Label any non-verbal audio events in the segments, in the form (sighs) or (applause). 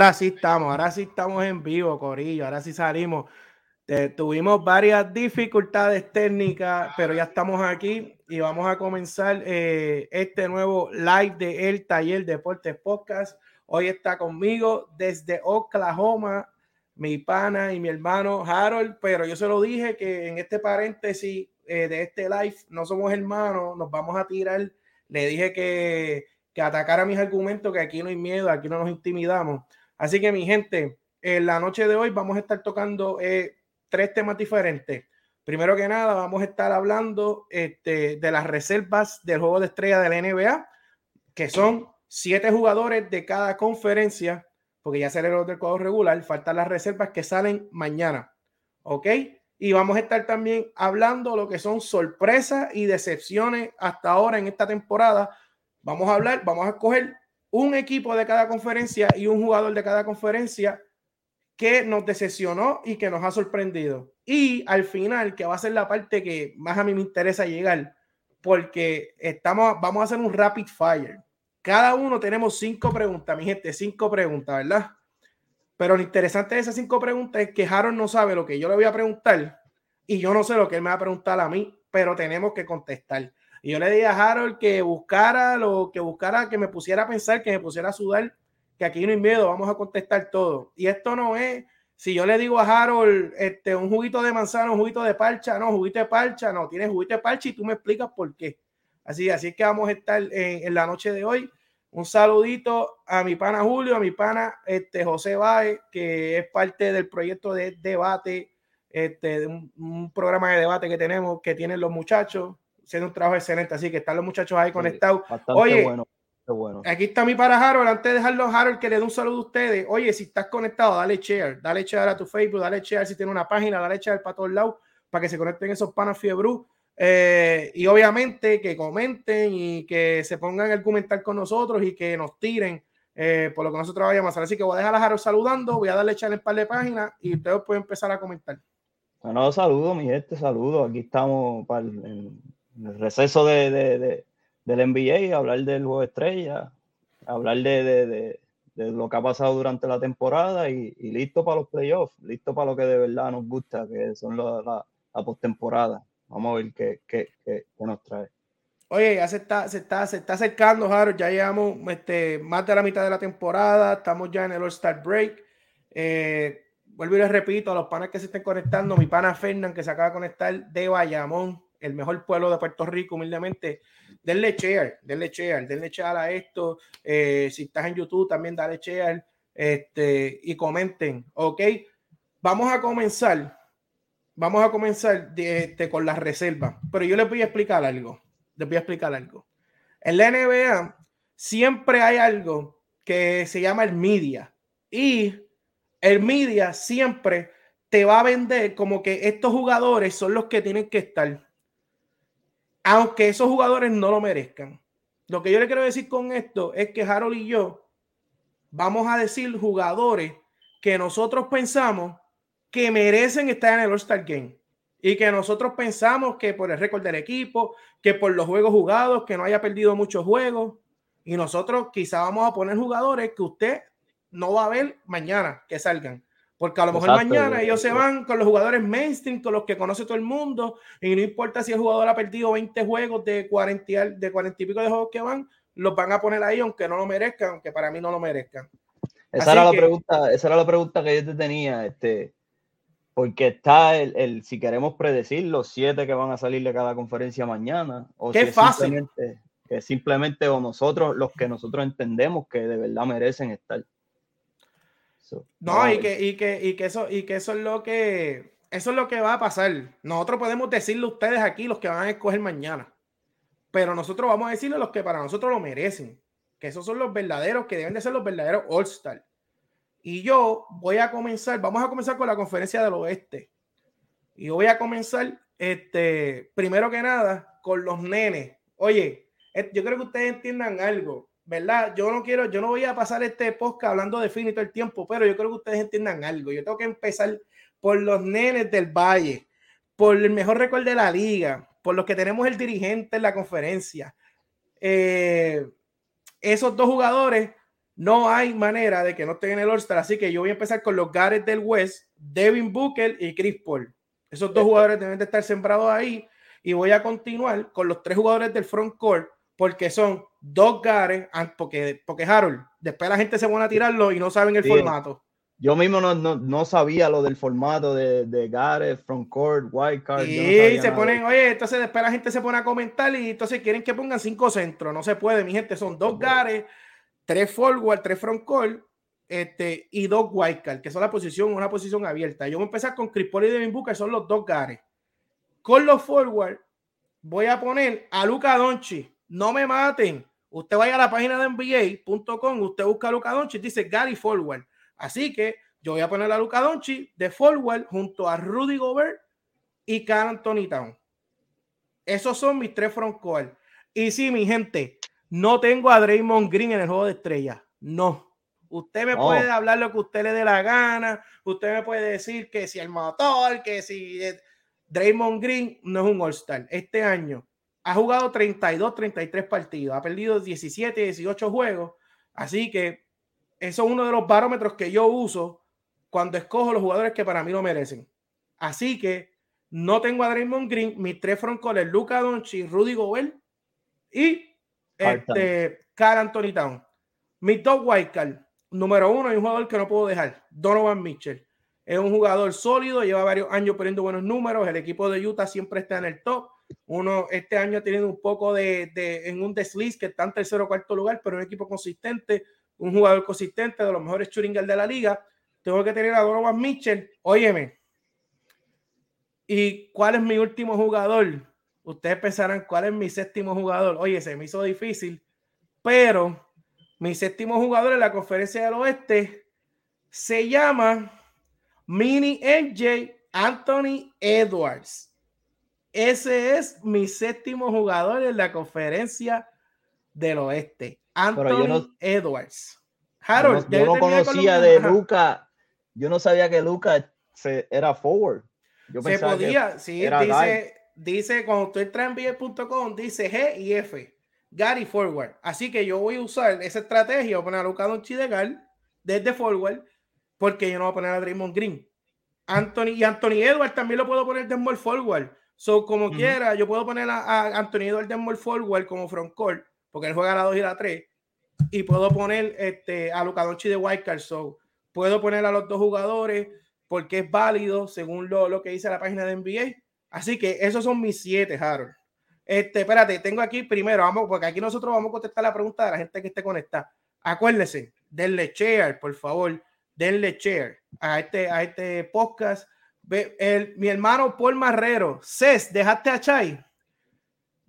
Ahora sí estamos, ahora sí estamos en vivo, Corillo, ahora sí salimos. tuvimos varias dificultades técnicas, pero ya estamos aquí y vamos a comenzar eh, este nuevo live de El Taller Deportes Podcast. Hoy está conmigo desde Oklahoma mi pana y mi hermano Harold, pero yo se lo dije que en este paréntesis eh, de este live no somos hermanos, nos vamos a tirar. Le dije que que atacara mis argumentos, que aquí no hay miedo, aquí no nos intimidamos. Así que mi gente, en la noche de hoy vamos a estar tocando eh, tres temas diferentes. Primero que nada, vamos a estar hablando este, de las reservas del juego de estrella de la NBA, que son siete jugadores de cada conferencia, porque ya se el del cuadro regular, faltan las reservas que salen mañana. ¿Ok? Y vamos a estar también hablando lo que son sorpresas y decepciones hasta ahora en esta temporada Vamos a hablar, vamos a escoger un equipo de cada conferencia y un jugador de cada conferencia que nos decepcionó y que nos ha sorprendido. Y al final, que va a ser la parte que más a mí me interesa llegar, porque estamos, vamos a hacer un rapid fire. Cada uno tenemos cinco preguntas, mi gente, cinco preguntas, ¿verdad? Pero lo interesante de esas cinco preguntas es que Harold no sabe lo que yo le voy a preguntar y yo no sé lo que él me va a preguntar a mí, pero tenemos que contestar. Y yo le dije a Harold que buscara lo que buscara, que me pusiera a pensar, que me pusiera a sudar, que aquí no hay miedo, vamos a contestar todo. Y esto no es, si yo le digo a Harold, este, un juguito de manzana, un juguito de parcha, no, juguito de parcha, no, tienes juguito de parcha y tú me explicas por qué. Así, así que vamos a estar en, la noche de hoy. Un saludito a mi pana Julio, a mi pana este, José Baez, que es parte del proyecto de debate, este, un, un programa de debate que tenemos, que tienen los muchachos haciendo un trabajo excelente. Así que están los muchachos ahí conectados. Oye, bueno, bueno. aquí está mi para Harold. Antes de dejarlo, Harold, que le dé un saludo a ustedes. Oye, si estás conectado, dale share. Dale share a tu Facebook, dale share si tiene una página, dale share para todos lados para que se conecten esos panas Fiebru. Eh, y obviamente que comenten y que se pongan el comentar con nosotros y que nos tiren eh, por lo que nosotros vayamos a hacer. Así que voy a dejar a Harold saludando, voy a darle en el par de páginas y ustedes pueden empezar a comentar. Bueno, saludos, mi gente, saludos. Aquí estamos para el, el receso de, de, del NBA, hablar del juego de estrella, hablar de, lo que ha pasado durante la temporada y, listo para los playoffs, listo para lo que de verdad nos gusta, que son la, la, postemporada. Vamos a ver qué, qué, qué, nos trae. Oye, ya se está, se está, se está acercando, Harold. Ya llevamos este, más de la mitad de la temporada. Estamos ya en el All-Star Break. Eh, vuelvo y les repito a los panas que se estén conectando. Mi pana Fernán, que se acaba de conectar de Bayamón el mejor pueblo de Puerto Rico, humildemente, denle share, denle share, denle share a esto. Eh, si estás en YouTube, también dale share este, y comenten, ¿ok? Vamos a comenzar, vamos a comenzar este, con las reservas, pero yo les voy a explicar algo, les voy a explicar algo. En la NBA siempre hay algo que se llama el media y el media siempre te va a vender como que estos jugadores son los que tienen que estar aunque esos jugadores no lo merezcan. Lo que yo le quiero decir con esto es que Harold y yo vamos a decir jugadores que nosotros pensamos que merecen estar en el All-Star Game y que nosotros pensamos que por el récord del equipo, que por los juegos jugados, que no haya perdido muchos juegos y nosotros quizá vamos a poner jugadores que usted no va a ver mañana que salgan. Porque a lo mejor mañana ellos se van con los jugadores mainstream, con los que conoce todo el mundo, y no importa si el jugador ha perdido 20 juegos de 40, de 40 y pico de juegos que van, los van a poner ahí aunque no lo merezcan, aunque para mí no lo merezcan. Esa era, la pregunta, esa era la pregunta que yo te tenía, este, porque está el, si queremos predecir los siete que van a salir de cada conferencia mañana, o Qué fácil. Simplemente, que simplemente o nosotros, los que nosotros entendemos que de verdad merecen estar. No, y que, y que, y que eso, y que eso es lo que eso es lo que va a pasar. Nosotros podemos decirle a ustedes aquí los que van a escoger mañana. Pero nosotros vamos a decirle los que para nosotros lo merecen. Que esos son los verdaderos, que deben de ser los verdaderos All-Star. Y yo voy a comenzar, vamos a comenzar con la conferencia del oeste. Y yo voy a comenzar, este, primero que nada, con los nenes. Oye, yo creo que ustedes entiendan algo. ¿Verdad? Yo no quiero, yo no voy a pasar este podcast hablando de finito el tiempo, pero yo creo que ustedes entiendan algo. Yo tengo que empezar por los nenes del Valle, por el mejor récord de la liga, por los que tenemos el dirigente en la conferencia. Eh, esos dos jugadores no hay manera de que no estén en el All-Star. Así que yo voy a empezar con los Gareth del West, Devin Booker y Chris Paul. Esos dos jugadores deben de estar sembrados ahí. Y voy a continuar con los tres jugadores del front court, porque son dos Gareth, porque, porque Harold, después la gente se pone a tirarlo y no saben el formato. Yo mismo no, no, sabía lo del formato de, de Gareth, court, white card. Y se ponen, oye, entonces después la gente se pone a comentar y entonces quieren que pongan cinco centros. No se puede, mi gente, son dos Gareth tres forward, tres front court este, y dos wildcard, que son la posición, una posición abierta. Yo voy a empezar con Chris y Devin Booker, son los dos gares. Con los forward, voy a poner a Luca Donchi. No me maten. Usted vaya a la página de NBA.com, usted busca a Luca Donchi, dice Gary Forward. Así que yo voy a poner a Luca Donchi de forward junto a Rudy Gobert y Carl Anthony Town. Esos son mis tres front court. Y sí, mi gente, no tengo a Draymond Green en el juego de estrellas. No. Usted me puede hablar lo que usted le dé la gana. Usted me puede decir que si el motor, que si Draymond Green no es un All-Star. Este año ha jugado 32, 33 partidos. Ha perdido 17, 18 juegos. Así que eso es uno de los barómetros que yo uso cuando escojo los jugadores que para mí lo merecen. Así que no tengo a Draymond Green, mis tres frontcollers, Luca Doncic, Rudy Gobert y este, Carl Anthony Town. Mi top wildcard, número uno, hay un jugador que no puedo dejar, Donovan Mitchell. Es un jugador sólido, lleva varios años poniendo buenos números. El equipo de Utah siempre está en el top. Uno este año ha un poco de, en un desliz que está en tercero o cuarto lugar, pero un equipo consistente, un jugador consistente de los mejores shooting de la liga. Tengo que tener a Donovan Mitchell. Óyeme. ¿Y cuál es mi último jugador? Ustedes pensarán cuál es mi séptimo jugador. Oye, se me hizo difícil, pero mi séptimo jugador en la conferencia del oeste se llama Mini MJ Anthony Edwards. Ese es mi séptimo jugador en la conferencia del oeste. Anthony Edwards. Harold, yo no, conocía de Luca. Yo no sabía que Luca era forward. Yo se podía, sí, dice, dice, cuando usted entra en NBA.com, dice G y F, Gary Forward. Así que yo voy a usar esa estrategia, voy a poner a Doncic de desde Forward, porque yo no voy a poner a Draymond Green. Anthony y Anthony Edwards también lo puedo poner de small forward. So, como quiera, yo puedo poner a, Anthony Edwards de small forward como front court, porque él juega a la 2 y la 3. Y puedo poner este, a Luka Doncic de wildcard. So, puedo poner a los dos jugadores porque es válido según lo, lo que dice la página de NBA Así que esos son mis siete, Harold. Este, espérate, tengo aquí primero, vamos, porque aquí nosotros vamos a contestar la pregunta de la gente que esté conectada. Acuérdense, denle share, por favor, denle share a este, a este podcast. El, mi hermano Paul Marrero, Cés, dejaste a Chai.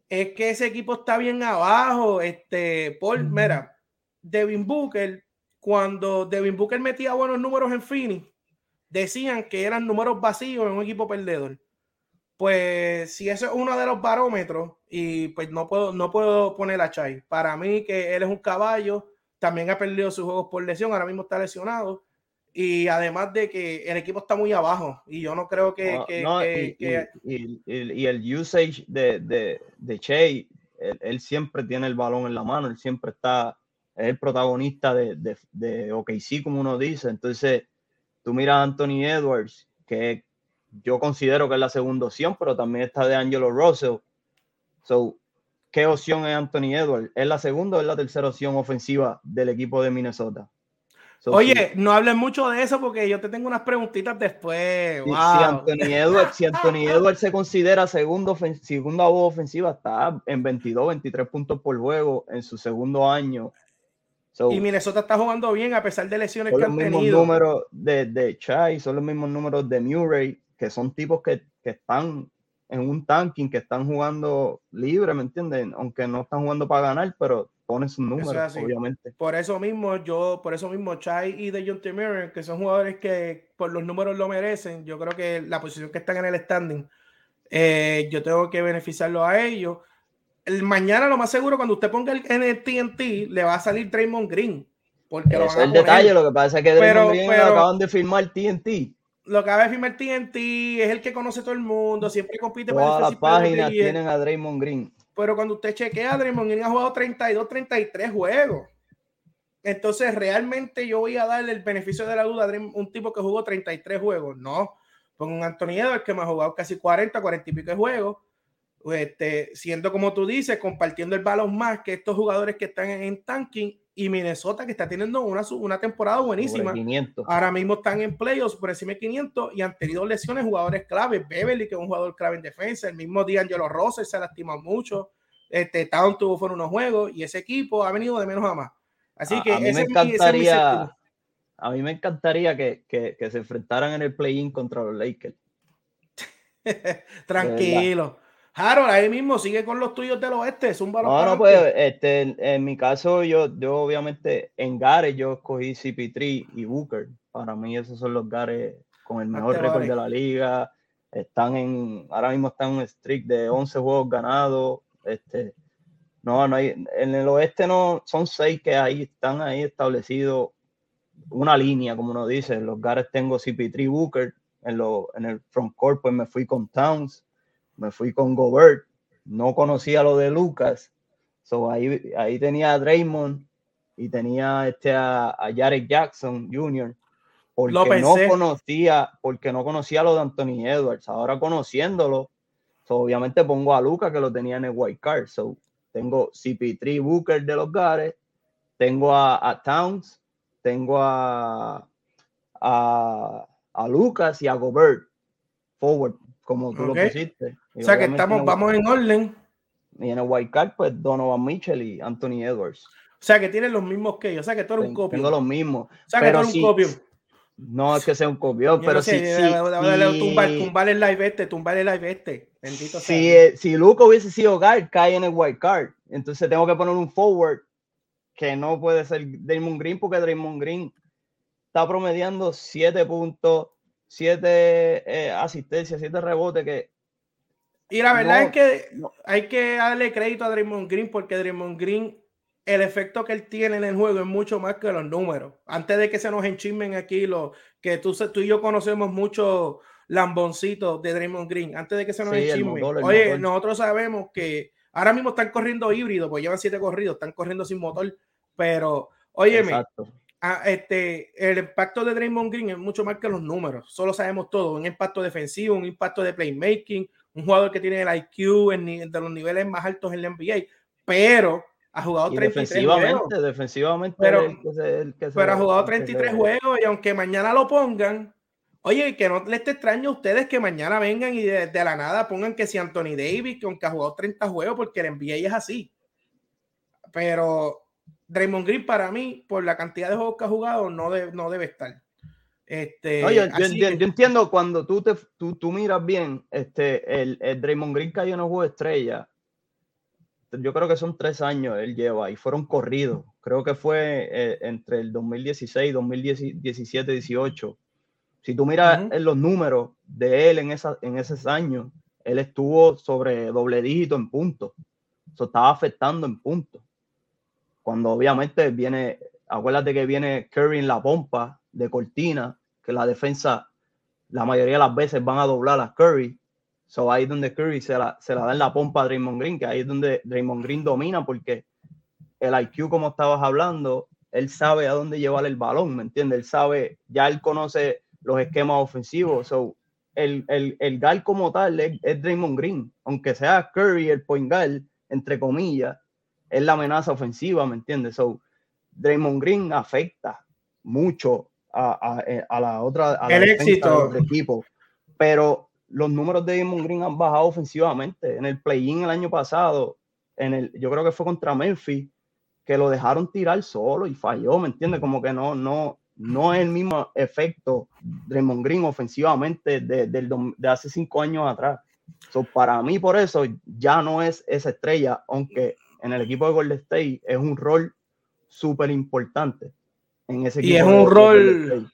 Es que ese equipo está bien abajo. Este, Paul, mira, Devin Booker, cuando Devin Booker metía buenos números en Phoenix, decían que eran números vacíos en un equipo perdedor pues si eso es uno de los barómetros y pues no puedo, no puedo poner a Chai. Para mí que él es un caballo, también ha perdido sus juegos por lesión, ahora mismo está lesionado y además de que el equipo está muy abajo y yo no creo que... y, el usage de, de, de Che, él, siempre tiene el balón en la mano, él siempre está, es el protagonista de, de, de OKC, como uno dice. Entonces, tú miras a Anthony Edwards, que yo considero que es la segunda opción, pero también está de Angelo Russell. So, ¿qué opción es Anthony Edwards? ¿Es la segunda o es la tercera opción ofensiva del equipo de Minnesota? Oye, no hables mucho de eso porque yo te tengo unas preguntitas después. Si, Anthony Edwards, si Anthony (laughs) Edwards se considera segundo, segunda voz ofensiva, está en 22, 23 puntos por juego en su segundo año. y Minnesota está jugando bien a pesar de lesiones que han tenido. Son los mismos números de, de Chai, son los mismos números de Murray que son tipos que, que, están en un tanking, que están jugando libre, ¿me entienden? Aunque no están jugando para ganar, pero ponen sus números, obviamente. Por eso mismo, yo, por eso mismo, Chai y de John que son jugadores que por los números lo merecen, yo creo que la posición que están en el standing, eh, yo tengo que beneficiarlo a ellos. El mañana, lo más seguro, cuando usted ponga el, en el TNT, le va a salir Draymond Green. Porque es el detalle, lo que pasa es que Draymond Green acaban de firmar TNT lo acaba de firmar TNT es el que conoce todo el mundo, siempre compite Todas las páginas tienen a Draymond Green. Pero cuando usted chequea, Draymond Green ha jugado 32, 33 juegos. entonces realmente yo voy a darle el beneficio de la duda a un tipo que jugó 33 juegos. No, con un Anthony Edwards que me ha jugado casi 40, 40 y pico de juegos. Este, siendo como tú dices, compartiendo el balón más que estos jugadores que están en, tanking y Minnesota que está teniendo una, una temporada buenísima. Ahora mismo están en playoffs por encima de 500 y han tenido lesiones jugadores clave. Beverly, que es un jugador clave en defensa, el mismo D'Angelo Rosser se ha lastimado mucho. Este Town tuvo fueron unos juegos y ese equipo ha venido de menos a más. Así que a, mí me encantaría, a mí me encantaría que, que, que se enfrentaran en el play-in contra los Lakers. (laughs) Tranquilo. Harold, ahí mismo sigue con los tuyos del oeste. Es un balón. No, no, pues este, en, mi caso, yo, yo obviamente en Gare yo escogí CP3 y Booker. Para mí, esos son los Gares con el mejor récord de la liga. Están en, ahora mismo están en un streak de 11 juegos ganados. Este, no, no hay, en el oeste no, son seis que ahí están ahí establecidos una línea, como uno dice. En los Gares tengo CP3 Booker, en, lo, en el frontcourt pues me fui con Towns, me fui con Gobert, no conocía lo de Lucas, so ahí, ahí tenía a Draymond y tenía este a, a Jared Jackson Jr. Porque no conocía, porque no conocía lo de Anthony Edwards. Ahora conociéndolo, obviamente pongo a Lucas que lo tenía en el white card. So, tengo CP3 Booker de los Gares, tengo a, Towns, tengo a, a, a, Lucas y a Gobert forward, como tú lo pusiste. o sea que estamos, vamos en orden. Y en el white card, pues Donovan Mitchell y Anthony Edwards. O sea que tienen los mismos que yo. O sea que tú eres un copio. Tengo los mismos. O sea que tú eres un copio. No es que sea un copión, pero si, tumbar, el live este, tumbar el live este. Bendito si, eh, si Luca hubiese sido guard, cae en el white card. Entonces tengo que poner un forward que no puede ser Draymond Green porque Draymond Green está promediando 7 puntos, 7 eh, asistencias, 7 rebotes que y la verdad es que hay que darle crédito a Draymond Green porque Draymond Green el efecto que él tiene en el juego es mucho más que los números. Antes de que se nos enchismen aquí, lo que tú, tú y yo conocemos mucho lamboncitos de Draymond Green, antes de que se nos enchismen. Oye, nosotros sabemos que ahora mismo están corriendo híbrido, pues llevan siete corridos, están corriendo sin motor, pero óyeme, a, este, el impacto de Draymond Green es mucho más que los números, solo sabemos todo, un impacto defensivo, un impacto de playmaking, un jugador que tiene el IQ en, de los niveles más altos en la NBA, pero ha jugado 33 defensivamente, juegos. Defensivamente, pero, pero ha jugado 33 juegos y aunque mañana lo pongan, oye, que no les esté extraño a ustedes que mañana vengan y de, la nada pongan que si Anthony Davis, que aunque ha jugado 30 juegos, porque el NBA es así. Pero Draymond Green para mí, por la cantidad de juegos que ha jugado, no, no debe estar. Este, yo, entiendo cuando tú, te, tú, tú miras bien, este, el, el Draymond Green cayó en un juego estrella yo creo que son tres años él lleva y fueron corridos. Creo que fue eh, entre el 2016, 2017, 18. Si tú miras en los números de él en, esa, en esos años, él estuvo sobre doble dígito en puntos. Eso estaba afectando en puntos. Cuando obviamente viene, acuérdate que viene Curry en la pompa de cortina, que la defensa la mayoría de las veces van a doblar a Curry So ahí es donde Curry se la, se la da en la pompa a Draymond Green, que ahí es donde Draymond Green domina porque el IQ, como estabas hablando, él sabe a dónde llevar el balón, ¿me entiendes? Él sabe, ya él conoce los esquemas ofensivos. So, el, el, el gal como tal es, Draymond Green, aunque sea Curry el point guard, entre comillas, es la amenaza ofensiva, ¿me entiendes? So, Draymond Green afecta mucho a, a, a la otra a el éxito del equipo, pero los números de Damon Green han bajado ofensivamente. En el play-in el año pasado, en el, yo creo que fue contra Memphis, que lo dejaron tirar solo y falló, ¿me entiendes? Como que no, no, no es el mismo efecto Draymond Green ofensivamente de, de, hace cinco años atrás. So, para mí, por eso, ya no es esa estrella, aunque en el equipo de Golden State es un rol súper importante. En ese y es un rol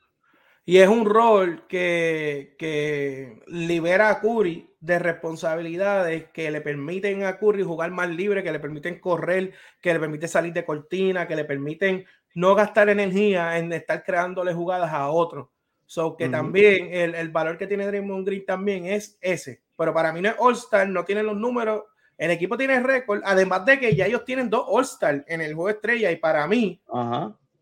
y es un rol que, libera a Curry de responsabilidades que le permiten a Curry jugar más libre, que le permiten correr, que le permiten salir de cortina, que le permiten no gastar energía en estar creándole jugadas a otros. So que también el, valor que tiene Draymond Green también es ese. Pero para mí no es All-Star, no tiene los números. El equipo tiene récord, además de que ya ellos tienen dos All-Star en el juego estrella. Y para mí,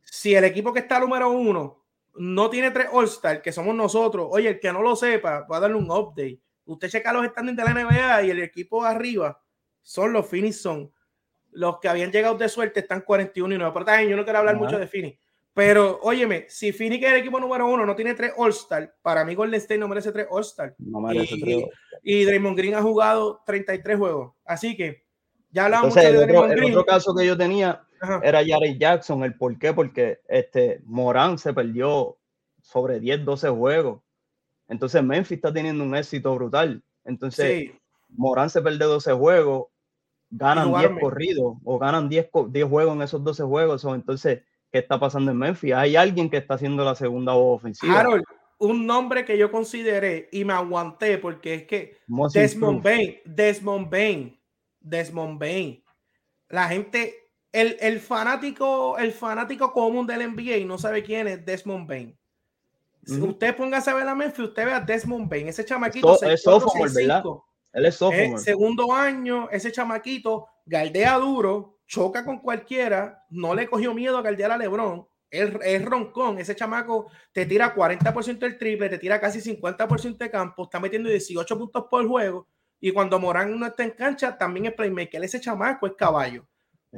si el equipo que está número uno no tiene tres All-Star, que somos nosotros, oye, el que no lo sepa, va a darle un update. Usted checa los standings de la NBA y el equipo arriba son los Phoenix son. Los que habían llegado de suerte están 41 y 9. Por tanto, yo no quiero hablar mucho de Phoenix. Pero, óyeme, si Phoenix es el equipo número uno, no tiene tres All-Star, para mí Golden State no merece tres All-Star. No merece y, tres y Draymond Green ha jugado 33 juegos. Así que ya hablamos Entonces, mucho de el, otro, Draymond el Green. otro caso que yo tenía Ajá. era Jared Jackson. ¿El por qué? Porque este, Morán se perdió sobre 10, 12 juegos. Entonces Memphis está teniendo un éxito brutal. Entonces Sí, Morán se pierde 12 juegos, ganan Y 10 jugaron- corridos o ganan 10, co- 10 juegos en esos 12 juegos. entonces, ¿qué está pasando en Memphis? Hay alguien que está haciendo la segunda voz ofensiva. Harold, un nombre que yo consideré y me aguanté porque es que Most Desmond. Bain, Desmond Bain, Desmond Bain. La gente, el, el fanático, el fanático común del NBA no sabe quién es Desmond Bain. Si usted póngase a ver a Memphis, usted ve a Desmond Bain, ese chamaquito. So- 6'4", es sophomore, ¿verdad? 6'5". Él es sophomore. segundo año, ese chamaquito galdea duro, choca con cualquiera, no le cogió miedo a galdear a Lebron. Es roncón, ese chamaco te tira 40% del triple, te tira casi 50% de campo, está metiendo 18 puntos por juego. Y cuando Morán no está en cancha, también es playmaker. Ese chamaco es caballo.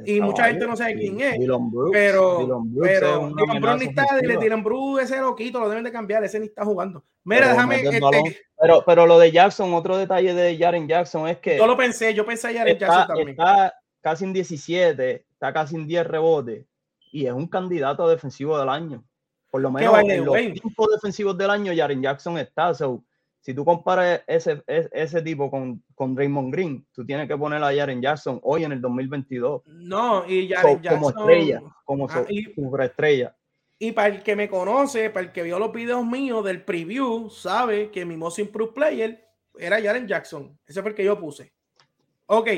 y mucha gente no sabe quién es, Brooks, Pero, Dylan Brooks es pero una Dylan Brooks ni está. Dylan Brooks, ese loquito, lo deben de cambiar, ese ni está jugando. Mira, Pero déjame, este. Pero, pero lo de Jackson, otro detalle de Jaren Jackson es que yo lo pensé, yo pensé ya en Jackson también. está casi en 17, está casi en 10 rebotes y es un candidato a defensivo del año. Por lo menos en los cinco defensivos del año, Jaren Jackson está. So, si tú comparas ese, ese, ese tipo con, con Draymond Green, tú tienes que poner a Jaren Jackson hoy en el 2022 No, y so- Jaren como Jackson- estrella, como Ah, y- superestrella. Y para el que me conoce, para el que vio los videos míos del preview, sabe que mi most improved player era Jaren Jackson. Ese fue el que yo puse. Ok,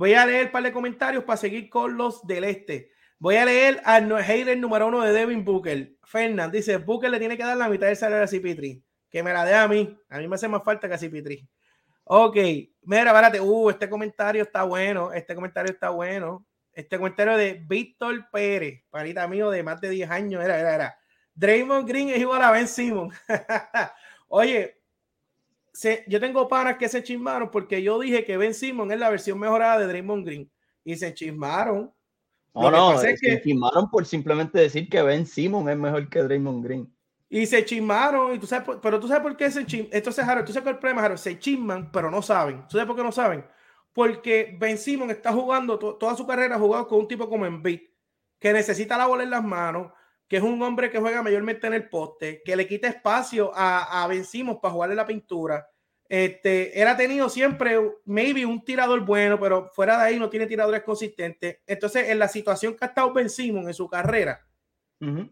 voy a leer un par de comentarios para seguir con los del este. Voy a leer no- hater número uno de Devin Booker. Fernand dice: Booker le tiene que dar la mitad del salario a CP3. Que me la dé a mí. A mí me hace más falta que a CP3. Ok, mira, espérate. Uh, este comentario está bueno. Este comentario está bueno. Este comentario de Víctor Pérez, parita mío de más de 10 años. Era, era, era. Draymond Green es igual a Ben Simon. (laughs) Oye, se- yo tengo panas que se chismaron porque yo dije que Ben Simon es la versión mejorada de Draymond Green. Y se chismaron. No, Lo no, es se que- firmaron por simplemente decir que Ben Simon es mejor que Draymond Green. Y se chismaron. Y tú sabes, por- pero tú sabes por qué se chisman. Entonces, Harold, tú sabes cuál es el problema, Harold. Se chisman, pero no saben. ¿Tú sabes por qué no saben? Porque Ben Simon está jugando to- toda su carrera, ha jugado con un tipo como Embiid, que necesita la bola en las manos, que es un hombre que juega mayormente en el poste, que le quita espacio a, a Ben Simmons para jugarle la pintura. Este, él ha tenido siempre, maybe, un tirador bueno, pero fuera de ahí no tiene tiradores consistentes. Entonces, en la situación que ha estado Ben Simmons en su carrera,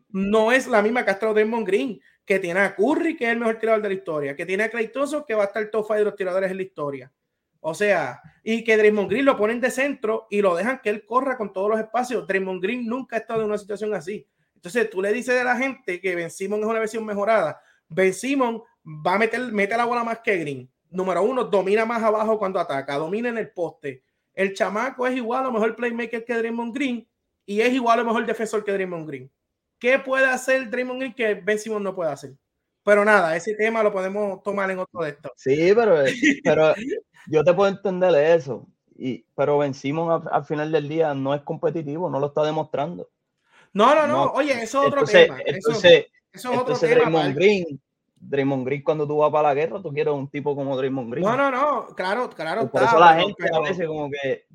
no es la misma que ha estado Draymond Green, que tiene a Curry, que es el mejor tirador de la historia, que tiene a Clay Thompson, que va a estar top five de los tiradores en la historia. O sea, y que Draymond Green lo ponen de centro y lo dejan que él corra con todos los espacios. Draymond Green nunca ha estado en una situación así. Entonces tú le dices a la gente que Ben Simon es una versión mejorada. Ben Simon va a meter, mete la bola más que Green. Número uno, domina más abajo cuando ataca, domina en el poste. El chamaco es igual a lo mejor playmaker que Draymond Green y es igual lo mejor defensor que Draymond Green. ¿Qué puede hacer Draymond Green que Ben Simon no puede hacer? Pero nada, ese tema lo podemos tomar en otro de estos. Sí, pero, pero yo te puedo entender eso. Y, pero Ben Simon al final del día no es competitivo, no lo está demostrando. No, no, no, oye, eso es otro Entonces, tema. Eso, entonces, eso es otro entonces tema. Draymond Mark. Green, Draymond Green, cuando tú vas para la guerra, tú quieres un tipo como Draymond Green. No, no, no, claro, claro. Pues por está, eso la gente pero- a veces como que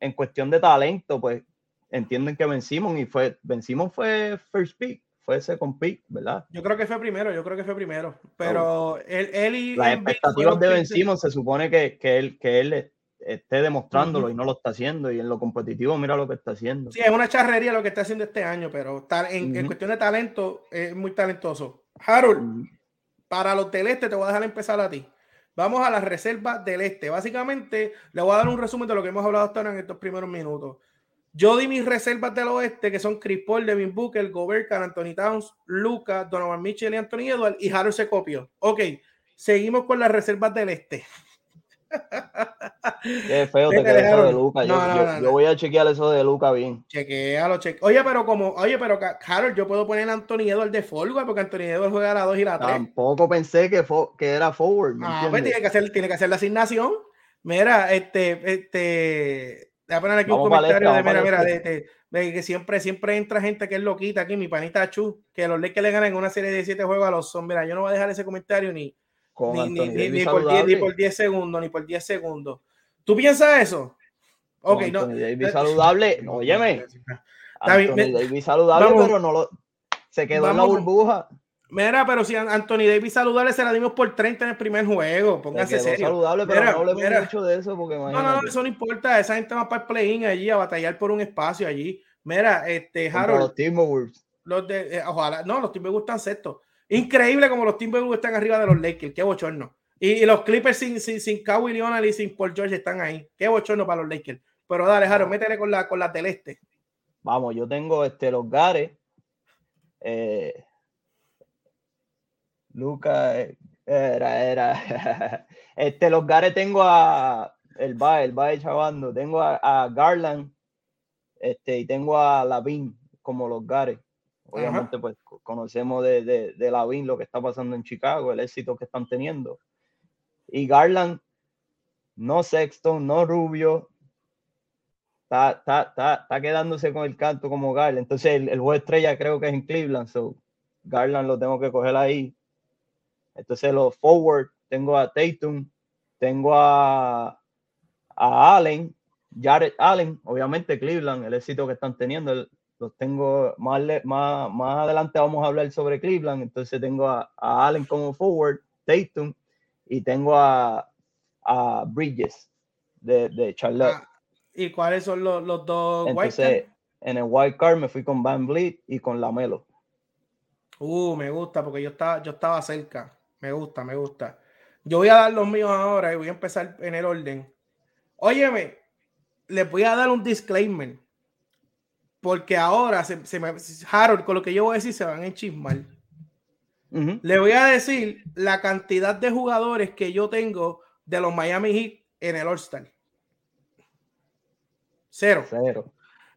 en cuestión de talento, pues entienden que Ben Simon y fue Ben Simon fue first pick, fue second pick, ¿verdad? Yo creo que fue primero, yo creo que fue primero. Pero él, él y Las expectativas de Ben Simon se supone que, que él que él esté demostrándolo y no lo está haciendo y en lo competitivo mira lo que está haciendo. Sí, es una charrería lo que está haciendo este año, pero ta- en, cuestión de talento es muy talentoso. Harold, para los del este te voy a dejar empezar a ti. Vamos a las reservas del este. Básicamente, le voy a dar un resumen de lo que hemos hablado hasta ahora en estos primeros minutos. Yo di mis reservas del oeste, que son Chris Paul, Devin Booker, Gobert, Anthony Towns, Lucas, Donovan Mitchell y Anthony Edwards, y Harold se copió. Ok, seguimos con las reservas del este. Qué feo te quedó eso de Luca. Yo, voy a chequear eso de Luca bien. Chequealo, cheque. Oye, pero como, oye, pero Harold, yo puedo poner a Anthony Edwards de forward porque Anthony Edwards juega a la 2 y la 3. Tampoco pensé que, que era forward. Ah, pues tiene que, hacer, tiene que hacer la asignación. Mira, este, este, voy a poner aquí un comentario de, mira, mira, de, de, que siempre, siempre entra gente que es loquita aquí, mi panita Chu, que los Lakers le ganan una serie de 7 juegos a los son. Mira, yo no voy a dejar ese comentario ni, ni, ni, ni, por 10, ni por 10 segundos, ni por 10 segundos. ¿Tú piensas eso? Ok, no. Davis saludable, óyeme. Anthony Davis saludable, pero no lo. Se quedó en la burbuja. Mira, pero si Anthony Davis saludable se la dimos por 30 en el primer juego. Póngase serio. saludable, pero no hablemos mucho de eso porque No, no, eso no importa. Esa gente va para el play-in allí a batallar por un espacio allí. Mira, este Harold. Los Timberwolves. Los de, eh, ojalá, no, los Timberwolves están sextos. Increíble como los Timberwolves están arriba de los Lakers. Qué bochorno. Y, y los Clippers sin, sin, sin Kawhi Leonard y sin Paul George están ahí. Qué bochorno para los Lakers. Pero dale, Harold, métele con la, con la celeste. Vamos, yo tengo este, los Gares. Eh, Luca eh, era, era. (laughs) este, los Gares tengo a el Bae, el Bae chavando, tengo a, Garland, este, y tengo a Lavin como los Gares. Obviamente, pues conocemos de, de, de lo que está pasando en Chicago, el éxito que están teniendo. Y Garland, no Sexton, no Rubio, está, está, está, está quedándose con el canto como Garland. Entonces, el, el juego estrella creo que es en Cleveland, so Garland lo tengo que coger ahí. Entonces los forward, tengo a Tatum, tengo a, a Allen, Jared Allen, obviamente Cleveland, el éxito que están teniendo, los tengo más, más, más adelante vamos a hablar sobre Cleveland, entonces tengo a, Allen como forward, Tatum, y tengo a, a Bridges de, de Charlotte. Ah, ¿Y cuáles son los, los dos Entonces, en el white card me fui con Van Vliet y con Lamelo. Uh, me gusta porque yo estaba, yo estaba cerca. Me gusta, me gusta. Yo voy a dar los míos ahora y voy a empezar en el orden. Óyeme, les voy a dar un disclaimer. Porque ahora se, me, Harold, con lo que yo voy a decir, se van a enchismar. Le voy a decir la cantidad de jugadores que yo tengo de los Miami Heat en el All-Star. Cero. Cero.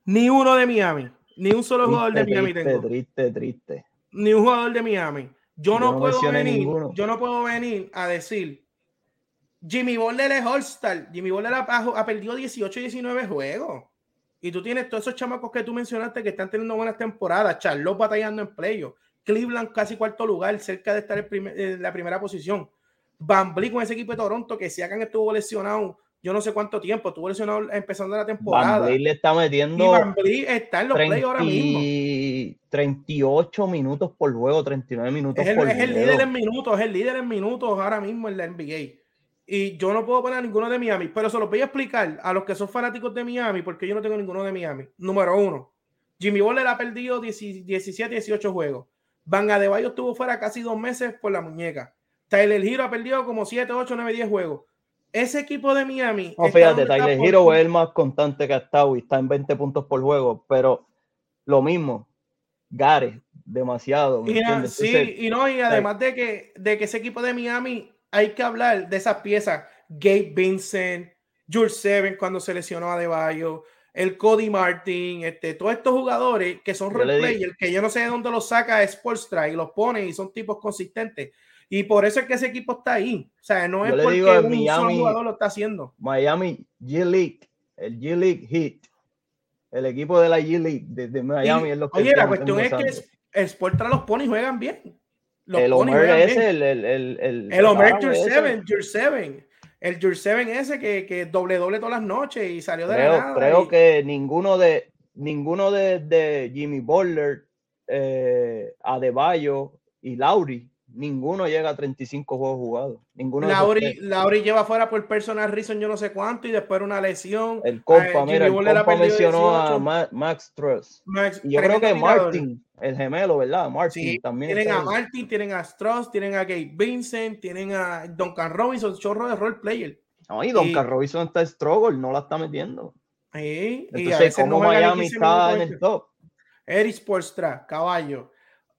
Ni uno de Miami. Ni un solo jugador de Miami tengo. Triste, triste. Ni un jugador de Miami. Yo, no, puedo venir, yo no puedo venir a decir Jimmy Butler es All-Star. Jimmy Butler ha, ha, perdido 18 y 19 juegos. Y tú tienes todos esos chamacos que tú mencionaste que están teniendo buenas temporadas. Charlotte batallando en playoff. Cleveland casi cuarto lugar, cerca de estar en, la primera posición. Van con ese equipo de Toronto que si hagan estuvo lesionado yo no sé cuánto tiempo, estuvo lesionado empezando la temporada. Van le está metiendo. Y Van está en los 30, ahora mismo. 38 minutos por juego, 39 minutos es el, por Es el líder en minutos, es el líder en minutos ahora mismo en la NBA. Y yo no puedo poner a ninguno de Miami, pero se lo voy a explicar a los que son fanáticos de Miami, porque yo no tengo ninguno de Miami. Número uno, Jimmy Butler ha perdido 17, 18 juegos. Van Adebayo estuvo fuera casi dos meses por la muñeca. Tyler Hero ha perdido como 7, 8, 9, 10 juegos ese equipo de Miami. No, fíjate, Tyler Hero es el más constante que ha estado y está en 20 puntos por juego, pero lo mismo, Gare, demasiado. sí, y no, y además de que, de que ese equipo de Miami hay que hablar de esas piezas. Gabe Vincent, Jules Seven cuando se lesionó a Deballo, el Cody Martin, este, todos estos jugadores que son role players, que yo no sé de dónde los saca Sportstra y los pone y son tipos consistentes. Y por eso es que ese equipo está ahí. O sea, no es porque un Miami, jugador lo está haciendo. Miami G League, el G League Heat, el equipo de la G League de, Miami es lo que Oye, la cuestión es que los pone y juegan bien. Los el Homer ese, el, el, el, el, el Homer Seven, Seven. El Jur Seven ese que, que doble doble todas las noches y salió de creo, la nada. Creo que ninguno de ninguno de, de Jimmy Butler, eh, Adebayo y Lauri ninguno llega a 35 juegos jugados. Ninguno Lauri, Lauri lleva fuera por personal reason yo no sé cuánto y después una lesión. El compa, mira, el compa mencionó a Max Truss. y yo creo que Martin, el gemelo, ¿verdad? Martin también. Tienen a Martin, tienen a Strauss, tienen a Gabe Vincent, tienen a Duncan Robinson, chorro de role player. No, y Duncan Robinson está struggle, no la está metiendo. Sí, Entonces, ¿cómo Miami está en el top? Eric Sportstra, caballo.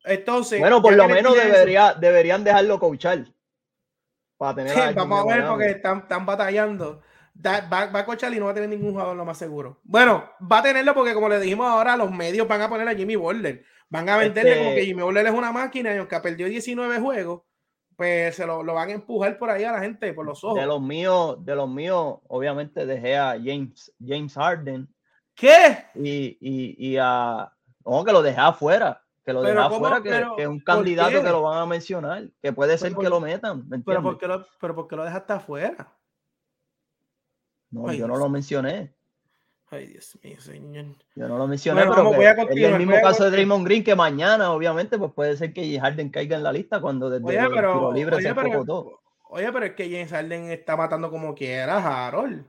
Entonces. Bueno, por lo menos debería, deberían dejarlo coachar. para tener Vamos a ver porque están, están batallando. va, va, a cochar y no va a tener ningún jugador, lo más seguro. Bueno, va a tenerlo porque, como le dijimos ahora, los medios van a poner a Jimmy Butler. Van a venderle como que este Jimmy Butler es una máquina y aunque perdió 19 juegos, pues se lo, lo, van a empujar por ahí a la gente, por los ojos. De los míos, de los míos, obviamente dejé a James, James Harden. ¿Qué? Y, y, y a. No, que lo dejé afuera. Que lo dejé afuera, que, es un candidato que lo van a mencionar. Que puede ser que lo metan. pero, ¿por qué lo, pero ¿por qué lo dejaste afuera? No, yo no lo mencioné. Ay, Dios mío, señor. Yo no lo mencioné, pero voy a el mismo caso de Draymond Green que mañana, obviamente, pues puede ser que Harden caiga en la lista cuando desde oye, pero, libre oye, se pero, todo. Oye, pero es que James Harden está matando como quiera, Harold.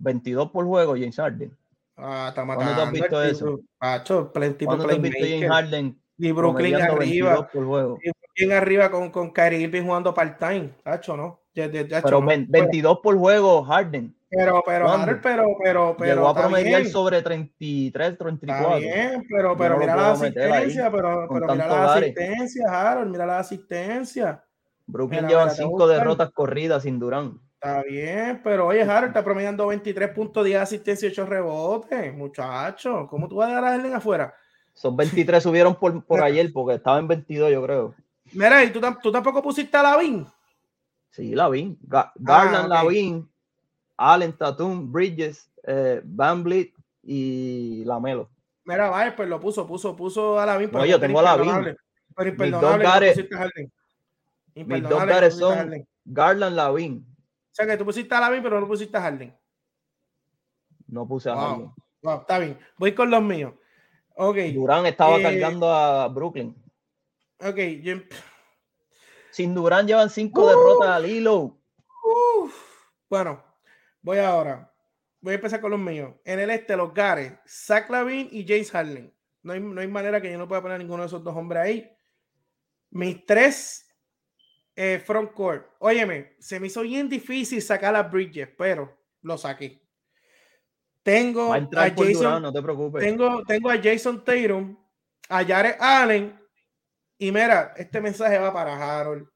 22 por juego, James Harden. Ah, está matando. ¿Cuándo te has visto eso? Pacho, plenty ¿Cuándo te has visto James Harden? Y Brooklyn arriba. Por juego? Y Brooklyn arriba con, con Kyrie Irving jugando part-time, Pacho, ¿no? Ya, ya, pero no. 22 por juego, Harden. Pero, pero, pero, pero, pero. Llegó a promediar sobre 33, 34. Está bien, pero, pero mira la asistencia, pero, pero mira la asistencia, Harold, mira la asistencia. Brooklyn lleva 5 derrotas corridas sin Durán. Está bien, pero oye, Harold está promediando 23 puntos, 10 asistencia y 8 rebotes. Muchacho, ¿cómo tú vas a dejar a Harden afuera? Son 23 subieron por, por ayer porque estaba en 22, yo creo. Mira, ¿y tú, tú tampoco pusiste a Lavin? Sí, Lavin. Garland, ah, Lavin Allen, Tatum, Bridges, eh, Van Vliet y Lamelo. Mira, vaya, pues lo puso, puso, puso a la No, yo tengo a la Pero imperdonable. Mis dos gares son Garland, Lavin. O sea que tú pusiste a Lavin, pero no pusiste a Harden. No puse a Harden. está bien. Voy con los míos. Okay. Durán estaba eh, cargando a Brooklyn. Ok, Sin Durán llevan cinco derrotas al hilo. Bueno, Voy ahora. Voy a empezar con los míos. En el este, los Gares, Zach Lavin y James Harden. No hay, no hay manera que yo no pueda poner a ninguno de esos dos hombres ahí. Mis tres eh, front court. Óyeme, se me hizo bien difícil sacar a Bridges, pero lo saqué. Tengo a, Jason, no te preocupes. Tengo, tengo a Jason Tatum, a Jared Allen. Y mira, este mensaje va para Harold.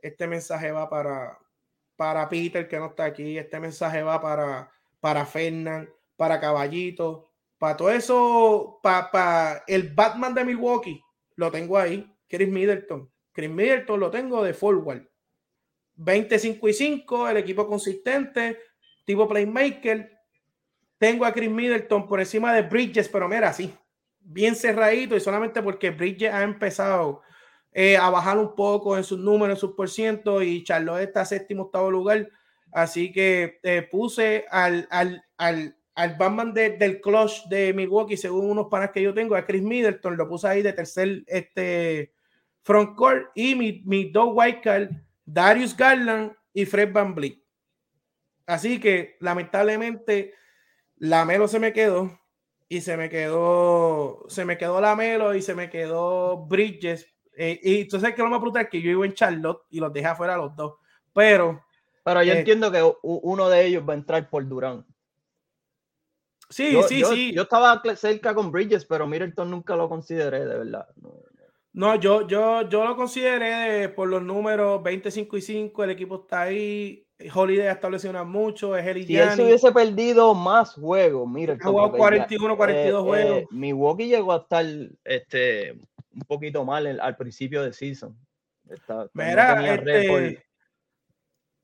Este mensaje va para, para Peter, que no está aquí. Este mensaje va para, para Fernand, para Caballito, para todo eso, para, el Batman de Milwaukee. Lo tengo ahí, Chris Middleton. Chris Middleton lo tengo de forward. 25 y 5, el equipo consistente, tipo playmaker. Tengo a Chris Middleton por encima de Bridges, pero mira, sí, bien cerradito y solamente porque Bridges ha empezado eh, a bajar un poco en sus números, en sus por ciento, y Charlotte está séptimo, octavo lugar. Así que eh, puse al, al, al, al Batman del clutch de Milwaukee, según unos panas que yo tengo, a Chris Middleton, lo puse ahí de tercer este, front court, y mi, mi dos white Darius Garland y Fred Van Vliet. Así que lamentablemente la Melo se me quedó y se me quedó, se me quedó la Melo y se me quedó Bridges eh, y entonces que lo más brutal es que yo iba en Charlotte y los dejé afuera los dos. Pero. Pero yo eh, entiendo que uno de ellos va a entrar por Durán. Sí, sí, sí. Yo estaba cerca con Bridges, pero Middleton nunca lo consideré, de verdad. No, yo, yo, yo lo consideré por los números 25 y 5. El equipo está ahí. Holiday ha establecido mucho. Es el Si él se hubiese perdido más juegos, Middleton. Ha jugado 41, 42 eh, juegos. Milwaukee llegó a estar este, un poquito mal al principio de season. Mira, este,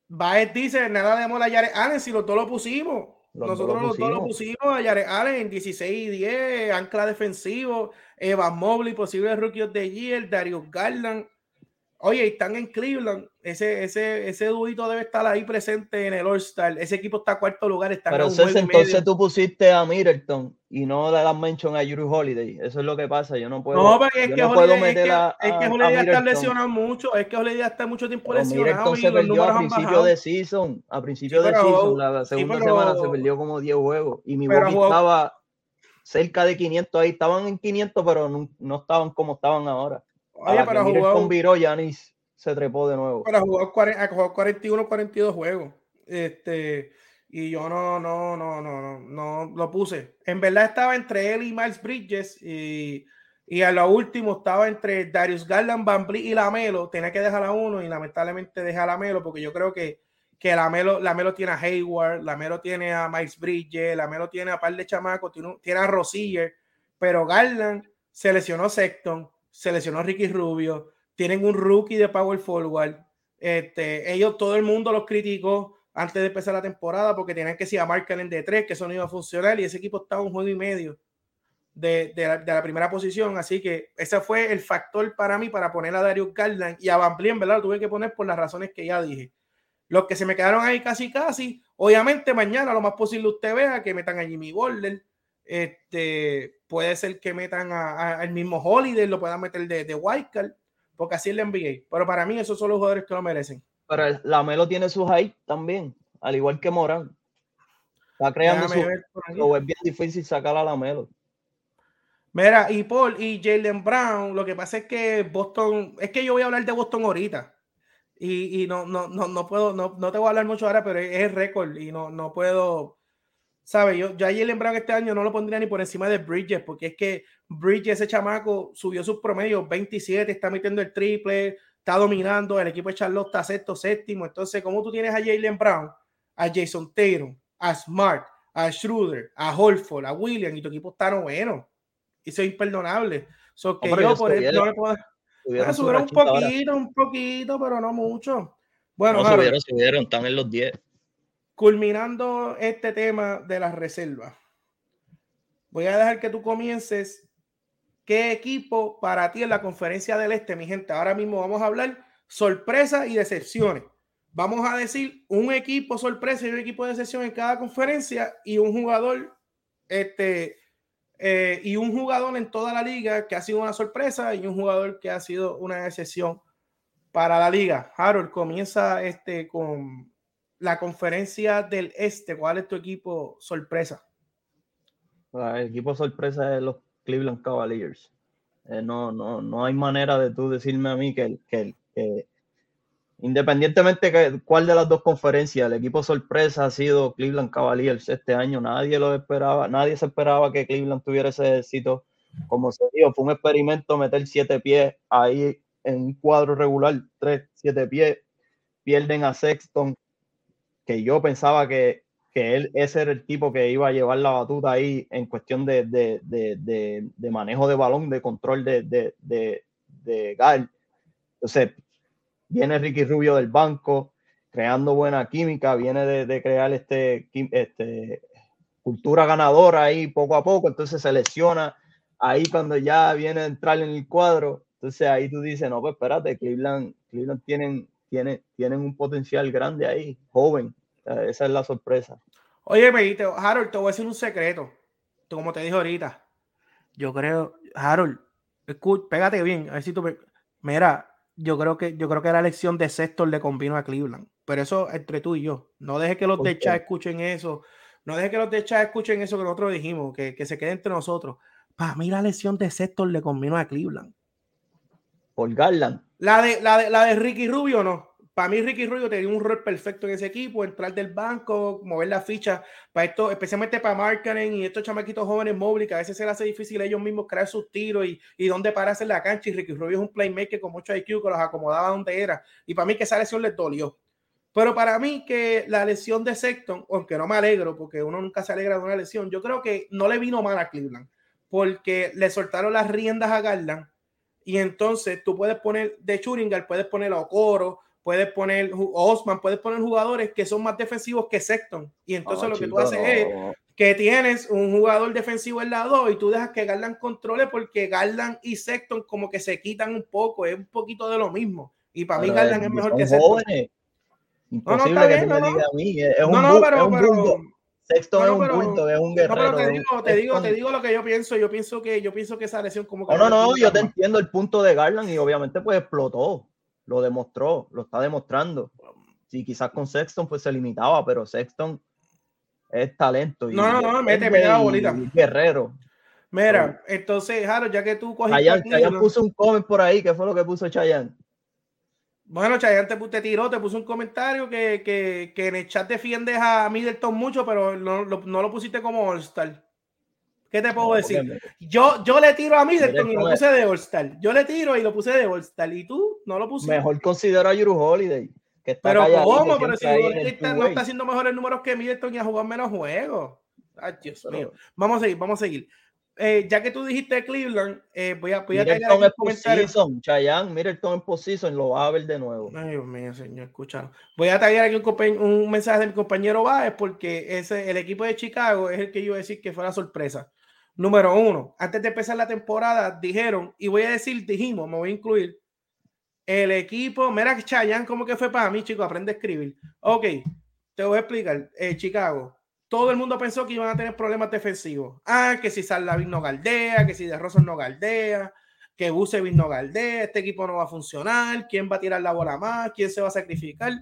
Baez dice, nada de mola a Jared Allen, si los dos lo pusimos. Nosotros los dos lo pusimos a Jared Allen en 16 y 10, ancla defensivo, Evan Mobley, posible rookie of the year, Darius Garland. Oye, están en Cleveland. Ese, ese, ese dudito debe estar ahí presente en el All-Star. Ese equipo está a cuarto lugar. Está Pero entonces tú pusiste a Middleton y no le das mention a Yuri Holiday. Eso es lo que pasa. Yo no puedo. No, porque es que Holiday, meter a, es que Holiday está lesionado mucho. Es que Holiday está mucho tiempo Pero lesionado. Middleton se perdió a principio de season. A principio de season, la segunda semana se perdió como 10 juegos. Y mi Bobby estaba cerca de 500 ahí. Estaban en 500, pero no, no estaban como estaban ahora. Oye, para jugar con Viro, Yanis se trepó de nuevo. Para jugar 41, 42 juegos. Este, y yo no, no, no, no, no, no lo puse. En verdad estaba entre él y Miles Bridges y Y a lo último estaba entre Darius Garland, Van y Lamelo. Tenía que dejar a uno y lamentablemente deja a Lamelo porque yo creo que, que Lamelo, Lamelo tiene a Hayward, Lamelo tiene a Miles Bridges, Lamelo tiene a par de chamacos, tiene, tiene a Rosier, pero Garland se lesionó Sexton, se lesionó Ricky Rubio, tienen un rookie de power forward. Este, ellos, todo el mundo los criticó antes de empezar la temporada porque tenían que ir a marcar en de tres, que eso no iba a funcionar y ese equipo estaba un juego y medio de, la, primera posición. Así que ese fue el factor para mí para poner a Darius Garland y a Van ¿verdad? Lo tuve que poner por las razones que ya dije. Los que se me quedaron ahí casi, casi. Obviamente, mañana lo más posible usted vea que metan a Jimmy Boulder. Este, puede ser que metan al mismo Holiday, lo puedan meter de, de Wildcard, porque así es la NBA. Pero para mí, esos son los jugadores que lo merecen. Pero la Melo tiene su hype también, al igual que Morán. Está creando su. Lo es bien difícil sacar a la Melo. Mira, y Paul y Jalen Brown, lo que pasa es que Boston, es que yo voy a hablar de Boston ahorita. Y, no, no, no, no puedo, no, no te voy a hablar mucho ahora, pero es el récord y no, no puedo, ¿sabes? Yo, yo a Jalen Brown este año no lo pondría ni por encima de Bridges, porque es que Bridges, ese chamaco, subió sus promedios 27, está metiendo el triple, está dominando, el equipo de Charlotte está sexto, séptimo. Entonces, ¿cómo tú tienes a Jalen Brown, a Jason Taylor, a Smart, a Schroeder, a Holford, a William y tu equipo está noveno? eso es imperdonable. So, que yo por eso no le puedo. Subieron, un poquito, un poquito, pero no mucho. Bueno, no, subieron, subieron, están en los 10. Culminando este tema de las reservas, voy a dejar que tú comiences. ¿Qué equipo para ti en la conferencia del Este, mi gente? Ahora mismo vamos a hablar sorpresas y decepciones. Vamos a decir un equipo sorpresa y un equipo de decepción en cada conferencia y un jugador este, eh, y un jugador en toda la liga que ha sido una sorpresa y un jugador que ha sido una excepción para la liga. Harold, comienza este con la conferencia del este. ¿Cuál es tu equipo sorpresa? El equipo sorpresa es los Cleveland Cavaliers. Eh, no, no, no hay manera de tú decirme a mí que, que, que Independientemente de cuál de las dos conferencias, el equipo sorpresa ha sido Cleveland Cavaliers este año. Nadie lo esperaba, nadie se esperaba que Cleveland tuviera ese éxito. Como se dijo, fue un experimento meter siete pies ahí en un cuadro regular, tres, siete pies. Pierden a Sexton, que yo pensaba que, que él, ese era el tipo que iba a llevar la batuta ahí en cuestión de, de, de, de manejo de balón, de control de, de, de Entonces, viene Ricky Rubio del banco, creando buena química, viene de, crear este, este, cultura ganadora ahí poco a poco, entonces se lesiona. Ahí cuando ya viene a entrar en el cuadro, entonces ahí tú dices, no, pues espérate, Cleveland, Cleveland tienen, tienen, tienen un potencial grande ahí, joven, esa es la sorpresa. Oye, me Harold, te voy a decir un secreto, como te dije ahorita, yo creo, Harold, escucha, pégate bien, a ver si tú me... Mira, yo creo que yo creo que la elección de Sexton le convino a Cleveland. Pero eso entre tú y yo. No deje que los de chat escuchen eso. No deje que los de chat escuchen eso que nosotros dijimos, que, que se quede entre nosotros. Para mí la elección de Sexton le convino a Cleveland. Por Garland. La de, la de, la de Ricky Rubio no para mí Ricky Rubio tenía un rol perfecto en ese equipo, entrar del banco, mover la ficha para esto, especialmente para marketing y estos chamaquitos jóvenes móviles que a veces se les hace difícil ellos mismos crear sus tiros y, y dónde pararse en la cancha. Y Ricky Rubio es un playmaker con mucho IQ que los acomodaba donde era. Y para mí que esa lesión les dolió. Pero para mí que la lesión de Sexton, aunque no me alegro porque uno nunca se alegra de una lesión, yo creo que no le vino mal a Cleveland porque le soltaron las riendas a Garland y entonces tú puedes poner de Churingal, puedes poner a Okoro, puedes poner Osman, puedes poner jugadores que son más defensivos que Sexton. Y entonces ah, lo que tú haces es que tienes un jugador defensivo en lado y tú dejas que Garland controle porque Garland y Sexton como que se quitan un poco, es un poquito de lo mismo. Y para mí Garland es mejor que Sexton. No, no, está bien, no, no. Es un, no, no, pero, pero Sexton es un punto, es un guerrero. No, pero te digo, te digo, te digo lo que yo pienso. Yo pienso que yo pienso que esa lesión como que No, no, no, yo te entiendo el punto de Garland y obviamente pues explotó lo demostró, lo está demostrando. Si quizás con Sexton pues se limitaba, pero Sexton es talento. Y, no, no, no, mete, mete la bolita. guerrero. Mira, entonces, Jaro, ya que tú cogiste. Chayanne puso un comment por ahí, ¿qué fue lo que puso Chayanne? Bueno, Chayanne te, te, tiró, te puso un comentario que, que, que, en el chat defiendes a Middleton mucho, pero no, no lo pusiste como All-Star. ¿Qué te puedo decir? Yo, yo le tiro a Middleton y lo puse de All-Star. Yo le tiro y lo puse de All-Star. ¿Y tú no lo pusiste? Mejor considero a Yuru Holiday. Que pero ¿cómo? Pero si está, no está haciendo mejores números que Middleton y ha jugado menos juegos. Ay, Dios mío. Vamos a seguir, vamos a seguir. Eh, ya que tú dijiste Cleveland, eh, voy a, voy a Middleton en position, Chayanne, Middleton en position, lo va a ver de nuevo. Ay, Dios mío, señor, escúchalo. Voy a traer aquí un, un, mensaje de mi compañero Baez porque ese, el equipo de Chicago es el que yo iba a decir que fue la sorpresa. Número uno, antes de empezar la temporada, dijeron, y voy a decir, dijimos, me voy a incluir, el equipo, mira Chayanne, ¿cómo que fue para mí, chicos? Aprende a escribir. Ok, te voy a explicar. Eh, Chicago, todo el mundo pensó que iban a tener problemas defensivos. Ah, que si Salavín no galdea, que si De Rosas no galdea, que Busevich no galdea, este equipo no va a funcionar, quién va a tirar la bola más, quién se va a sacrificar.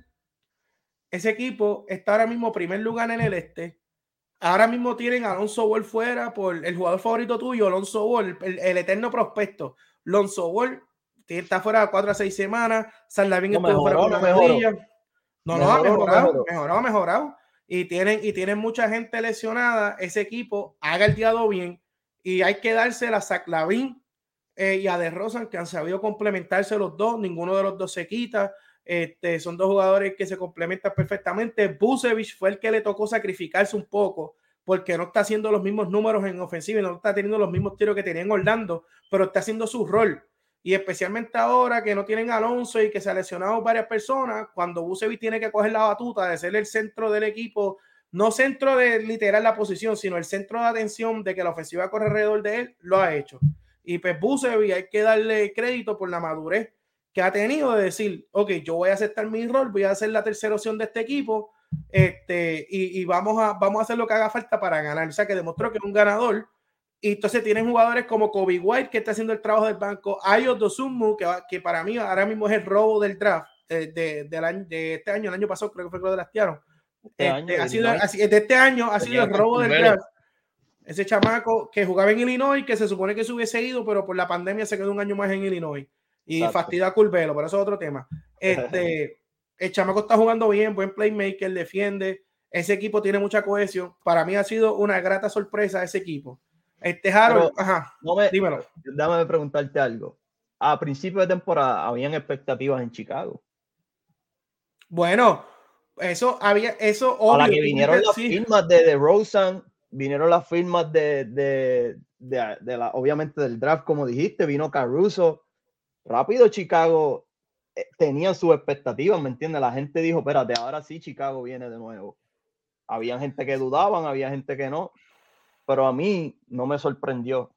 Ese equipo está ahora mismo primer lugar en el este. Ahora mismo tienen a Alonso Ball fuera por el jugador favorito tuyo, Alonso Ball, el, eterno prospecto. Alonso Ball está fuera cuatro a seis semanas. Salavín no estuvo fuera por no No, no, ha mejorado, mejorado, mejorado y tienen, y tienen mucha gente lesionada, ese equipo haga el diado bien y hay que darse a Zach eh, y a De Rosan que han sabido complementarse los dos, ninguno de los dos se quita. Este, son dos jugadores que se complementan perfectamente. Busevich fue el que le tocó sacrificarse un poco porque no está haciendo los mismos números en ofensiva y no está teniendo los mismos tiros que tenía en Orlando, pero está haciendo su rol y especialmente ahora que no tienen Alonso y que se ha lesionado varias personas, cuando Busevic tiene que coger la batuta de ser el centro del equipo, no centro de literal la posición, sino el centro de atención de que la ofensiva corre alrededor de él, lo ha hecho. Y pues Busevic hay que darle crédito por la madurez que ha tenido de decir, ok, yo voy a aceptar mi rol, voy a hacer la tercera opción de este equipo, este, y, y vamos, a, vamos a hacer lo que haga falta para ganar. O sea, que demostró que es un ganador y entonces tienen jugadores como Kobe White, que está haciendo el trabajo del banco, Ayo Dosumu, que, que para mí ahora mismo es el robo del draft de, de, de este año, el año pasado creo que fue que lo draftearon. Este este, ha sido, de este año ha sido el robo del draft. Ese chamaco que jugaba en Illinois, que se supone que se hubiese ido, pero por la pandemia se quedó un año más en Illinois. Y fastidia a Curvelo, pero eso es otro tema. (laughs) Este, el chamaco está jugando bien, buen playmaker, defiende. Ese equipo tiene mucha cohesión. Para mí ha sido una grata sorpresa ese equipo. Este Harold, ajá, dímelo. Déjame preguntarte algo. A principio de temporada habían expectativas en Chicago. Bueno, eso había, eso obvio. A la que vinieron las firmas de, de Rosen, vinieron las firmas de, de, de, la, obviamente del draft, como dijiste, vino Caruso. Rápido Chicago eh, tenía sus expectativas, ¿me entiendes? La gente dijo, espérate, ahora sí Chicago viene de nuevo. Había gente que dudaban, había gente que no pero a mí no me sorprendió.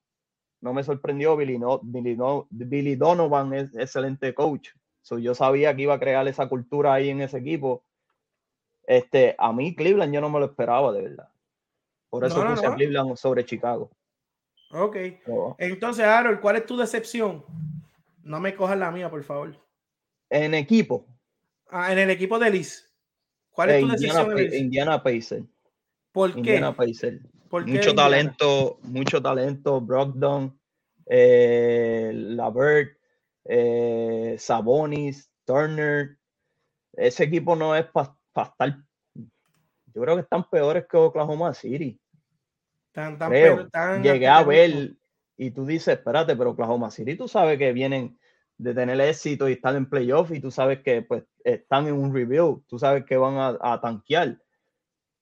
No me sorprendió. Billy, no, Billy, no, Billy Donovan es excelente coach. So, yo sabía que iba a crear esa cultura ahí en ese equipo. Este, a mí Cleveland yo no me lo esperaba de verdad. Por eso puse a Cleveland sobre Chicago. Ok. Entonces, Harold, ¿cuál es tu decepción? No me cojas la mía, por favor. En equipo. Ah, en el equipo de Liz. ¿Cuál es tu decepción? Indiana Pacers. ¿Por qué? Indiana Pacers mucho talento, mucho talento. Brogdon, eh, Lavert, eh, Sabonis, Turner. Ese equipo no es para estar. Yo creo que están peores que Oklahoma City. Tan, tan Llegué a ver y tú dices, espérate, pero Oklahoma City, tú sabes que vienen de tener éxito y estar en playoff y tú sabes que pues están en un review, tú sabes que van a, a tanquear,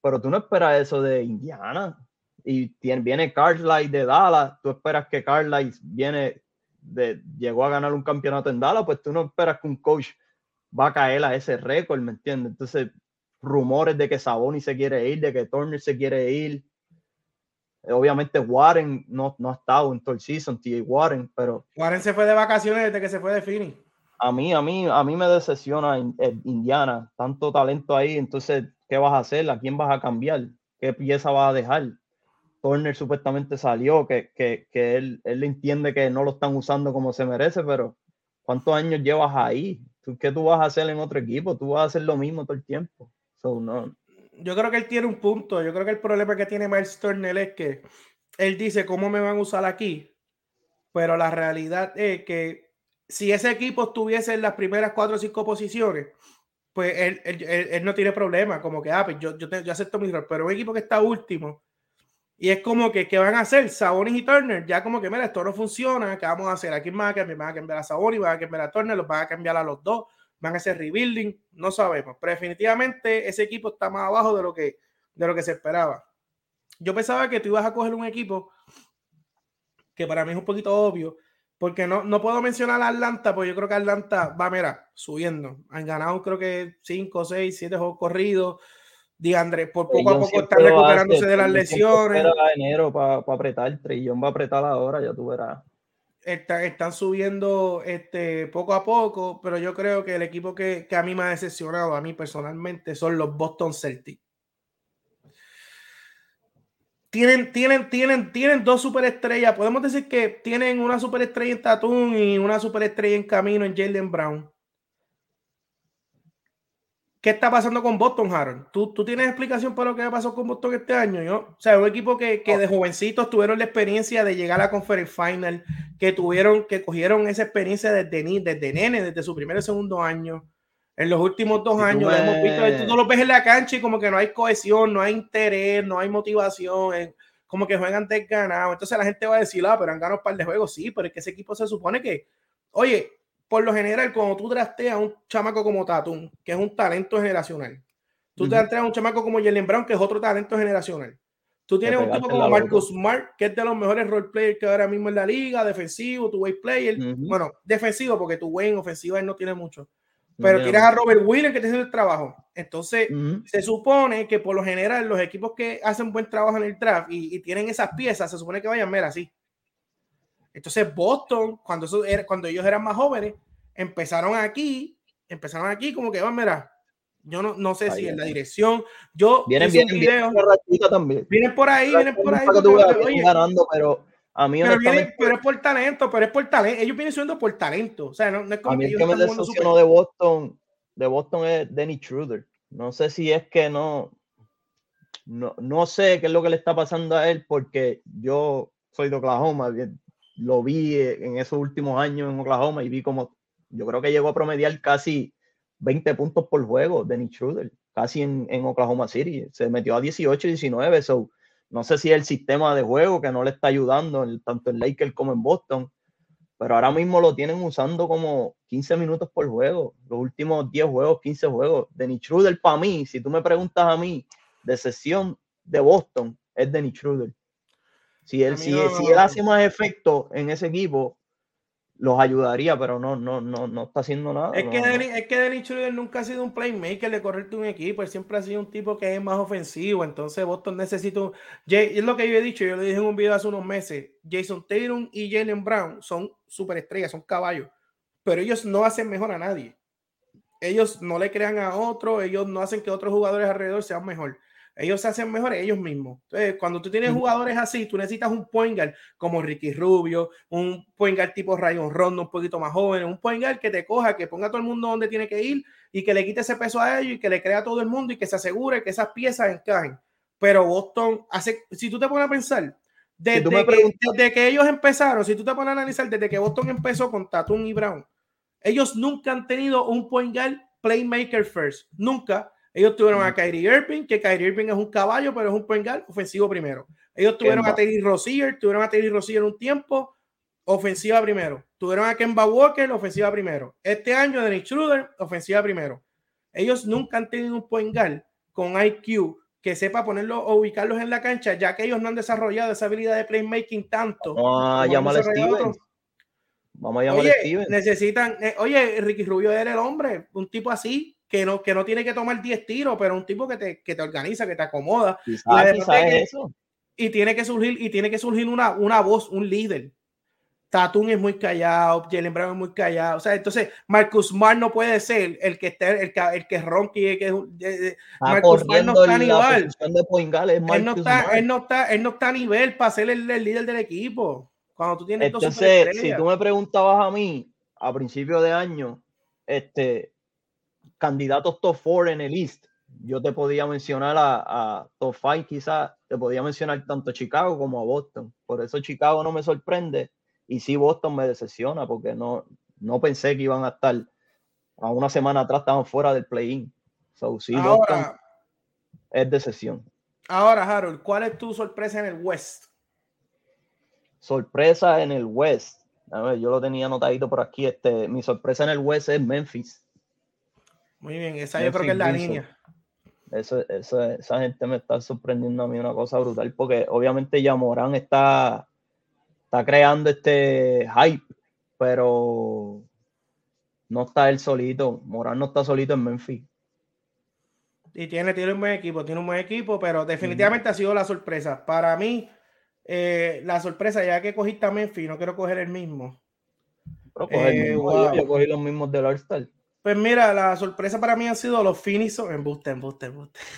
pero tú no esperas eso de Indiana y tiene, viene Carlisle de Dallas, tú esperas que Carlisle viene de, llegó a ganar un campeonato en Dallas, pues tú no esperas que un coach va a caer a ese récord, ¿me entiendes? Entonces, rumores de que Saboni se quiere ir, de que Turner se quiere ir. Obviamente Warren no, no ha estado en todo el season, T.A. Warren, pero... Warren se fue de vacaciones desde que se fue de Phoenix. A mí, a mí, a mí me decepciona Indiana, tanto talento ahí, entonces, ¿qué vas a hacer? ¿A quién vas a cambiar? ¿Qué pieza vas a dejar? Turner supuestamente salió, que, que, que él, él, entiende que no lo están usando como se merece, pero ¿cuántos años llevas ahí? ¿Qué tú vas a hacer en otro equipo? Tú vas a hacer lo mismo todo el tiempo. no. Yo creo que él tiene un punto. Yo creo que el problema que tiene Miles Turner es que él dice cómo me van a usar aquí, pero la realidad es que si ese equipo estuviese en las primeras cuatro o cinco posiciones, pues él, él, no tiene problema, como que, ah, pues yo, yo, yo acepto mi rol, pero un equipo que está último, Y es como que, ¿qué van a hacer? Sabonis y Turner, ya como que, mira, esto no funciona, ¿qué vamos a hacer? Aquí van a cambiar, van a cambiar a Sabonis, van a cambiar a Turner, los van a cambiar a los dos, van a hacer rebuilding, no sabemos. Pero definitivamente ese equipo está más abajo de lo que, de lo que se esperaba. Yo pensaba que tú ibas a coger un equipo que para mí es un poquito obvio, porque no, no puedo mencionar a Atlanta, porque yo creo que Atlanta va, mira, subiendo. Han ganado creo que 5, 6, 7 juegos corridos. Andrés, por poco a poco están recuperándose de las lesiones. enero para apretar, Trillón va a apretar ahora, ya tú verás. están subiendo este, poco a poco, pero yo creo que el equipo que, que a mí me ha decepcionado, a mí personalmente, son los Boston Celtics tienen, tienen, tienen, tienen dos superestrellas. Podemos decir que tienen una superestrella en Tatum y una superestrella en camino en Jalen Brown. ¿Qué está pasando con Boston, Harold? ¿Tú, ¿Tú, tienes explicación para lo que pasó con Boston este año? ¿yo? O sea, un equipo que, que, de jovencitos tuvieron la experiencia de llegar a la Conference Final, que tuvieron, que cogieron esa experiencia desde, desde nene, desde su primer y segundo año en los últimos dos años lo hemos visto, tú lo ves en la cancha y como que no hay cohesión, no hay interés, no hay motivación, como que juegan desganados. Entonces la gente va a decir, ah, pero han ganado un par de juegos, sí, pero es que ese equipo se supone que, oye, por lo general, cuando tú trasteas a un chamaco como Tatum, que es un talento generacional, tú te traes a un chamaco como Jalen Brown, que es otro talento generacional. Tú tienes un tipo como Marcus Smart, que es de los mejores role players que ahora mismo en la liga, defensivo, tu way player. Bueno, defensivo, porque tu way en ofensiva él no tiene mucho pero tienes a Robert Williams que te hace el trabajo. Entonces, se supone que por lo general los equipos que hacen buen trabajo en el draft y, tienen esas piezas, se supone que vayan a ver así. Entonces, Boston, cuando, eso era, cuando ellos eran más jóvenes, empezaron aquí, empezaron aquí como que, van, mira, yo no, no sé si en la dirección, yo vienen, vienen, video, también. vienen por ahí, vienen por ahí. ganando, pero a mí pero, pero es por talento, pero es por talento. Ellos vienen subiendo por talento. O sea, no, es como a mí que, me decepcionó de Boston, de Boston es Danny Truder. No sé si es que no, no, no sé qué es lo que le está pasando a él, porque yo soy de Oklahoma, lo vi en esos últimos años en Oklahoma y vi como, yo creo que llegó a promediar casi 20 puntos por juego, Danny Truder, casi en, en Oklahoma City. Se metió a 18 y 19, so no sé si es el sistema de juego que no le está ayudando, tanto en Lakers como en Boston, pero ahora mismo lo tienen usando como 15 minutos por juego, los últimos 10 juegos, 15 juegos. Denny Schroeder para mí, si tú me preguntas a mí, de sesión de Boston, es Denny Schroeder. Si él, si, si él hace más efecto en ese equipo, los ayudaría, pero no, no, no, no está haciendo nada. Es que, Denny, es que Denny Schroeder nunca ha sido un playmaker de correrte un equipo, él siempre ha sido un tipo que es más ofensivo, entonces Boston necesita un... Es lo que yo he dicho, yo lo dije en un video hace unos meses, Jason Tatum y Jalen Brown son superestrellas, son caballos, pero ellos no hacen mejor a nadie. Ellos no le crean a otro, ellos no hacen que otros jugadores alrededor sean mejor ellos se hacen mejores ellos mismos. Entonces, cuando tú tienes jugadores así, tú necesitas un point guard como Ricky Rubio, un point guard tipo Rayon Rondo, un poquito más joven, un point guard que te coja, que ponga a todo el mundo donde tiene que ir y que le quite ese peso a ellos y que le crea a todo el mundo y que se asegure que esas piezas encajen. Pero Boston hace, si tú te pones a pensar, desde, que, que, ellos empezaron, si tú te pones a analizar, desde que Boston empezó con Tatum y Brown, ellos nunca han tenido un point guard playmaker first, nunca ellos tuvieron a Kyrie Irving, que Kyrie Irving es un caballo, pero es un point ofensivo primero. Ellos tuvieron a Terry Rozier, tuvieron a Terry Rozier un tiempo, ofensiva primero. Tuvieron a Kemba Walker, ofensiva primero. Este año, Dennis Schroeder, ofensiva primero. Ellos nunca han tenido un point con IQ que sepa ponerlo o ubicarlos en la cancha, ya que ellos no han desarrollado esa habilidad de playmaking tanto. Vamos a llamar a Steven. Vamos a llamar a Steven. Necesitan, eh, oye, Ricky Rubio era el hombre, un tipo así, que no, que no tiene que tomar 10 tiros, pero un tipo que te, que te organiza, que te acomoda. y, tiene que surgir, y tiene que surgir una, una voz, un líder. Tatum es muy callado, Jalen Brown es muy callado. O sea, entonces Marcus Smart no puede ser el que esté, el que, el que ronque, el que Marcus Smart no está a nivel. Él no está, él no está, él no está a nivel para ser el, líder del equipo. Cuando tú tienes entonces, si tú me preguntabas a mí a principio de año, este, candidatos top 4 en el East, yo te podía mencionar a, top 5 quizás, te podía mencionar tanto a Chicago como a Boston. Por eso Chicago no me sorprende y sí Boston me decepciona porque no, no pensé que iban a estar a una semana atrás estaban fuera del play-in. So, sí, Boston es decepción. Ahora, Harold, ¿cuál es tu sorpresa en el West? Sorpresa en el West. A ver, yo lo tenía anotadito por aquí. Este, mi sorpresa en el West es Memphis. Muy bien, esa yo creo que es la línea. Eso, eso, esa gente me está sorprendiendo a mí una cosa brutal, porque obviamente ya Morán está, está creando este hype, pero no está él solito. Morán no está solito en Memphis. Y tiene, tiene un buen equipo, tiene un buen equipo, pero definitivamente ha sido la sorpresa. Para mí, eh, la sorpresa, ya que cogiste a Memphis, no quiero coger el mismo. Eh, yo, cogí los mismos del All-Star. Pues mira, la sorpresa para mí ha sido los Phoenix en buste, en buste, en buste. (laughs)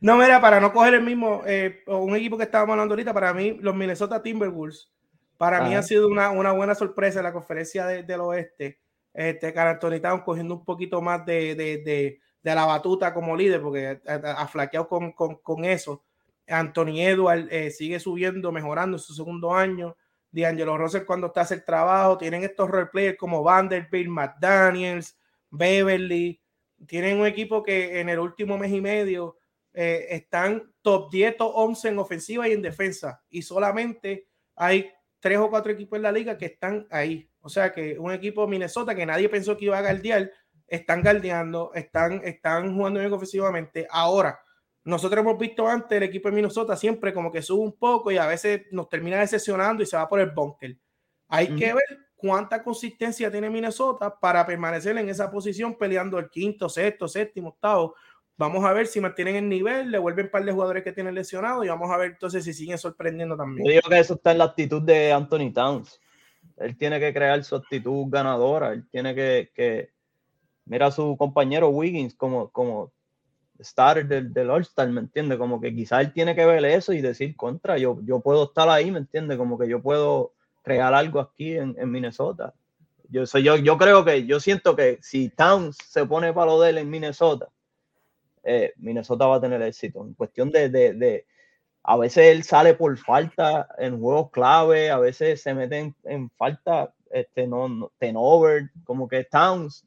No, mira, para no coger el mismo, eh, un equipo que estábamos hablando ahorita, para mí, los Minnesota Timberwolves, para mí ha sido una, una, buena sorpresa en la conferencia del oeste. Este, Carl cogiendo un poquito más de, de, de, de, la batuta como líder, porque ha, flaqueado con, con, con, eso. Anthony Edward eh, sigue subiendo, mejorando en su segundo año. D'Angelo Russell cuando está a hacer trabajo, tienen estos roleplayers como Vanderbilt, McDaniels, Beverly, tienen un equipo que en el último mes y medio eh, están top 10, top 11 en ofensiva y en defensa, y solamente hay tres o cuatro equipos en la liga que están ahí. O sea que un equipo de Minnesota que nadie pensó que iba a guardiar, están guardiando, están, están jugando bien ofensivamente. Ahora, nosotros hemos visto antes el equipo de Minnesota siempre como que sube un poco y a veces nos termina decepcionando y se va por el bunker. Hay que ver cuánta consistencia tiene Minnesota para permanecer en esa posición peleando el quinto, sexto, séptimo, octavo. Vamos a ver si mantienen el nivel, le vuelven un par de jugadores que tienen lesionados y vamos a ver entonces si siguen sorprendiendo también. Yo digo que eso está en la actitud de Anthony Towns. Él tiene que crear su actitud ganadora, él tiene que, que mira a su compañero Wiggins como, como starter del, del All-Star, ¿me entiende? Como que quizás él tiene que ver eso y decir contra, yo, yo puedo estar ahí, ¿me entiende? Como que yo puedo crear algo aquí en, en Minnesota. Yo, soy, yo, yo creo que, yo siento que si Towns se pone para lo de él en Minnesota, eh, Minnesota va a tener éxito. En cuestión de, de, de, a veces él sale por falta en juegos clave, a veces se mete en, falta, este, no, ten over, como que Towns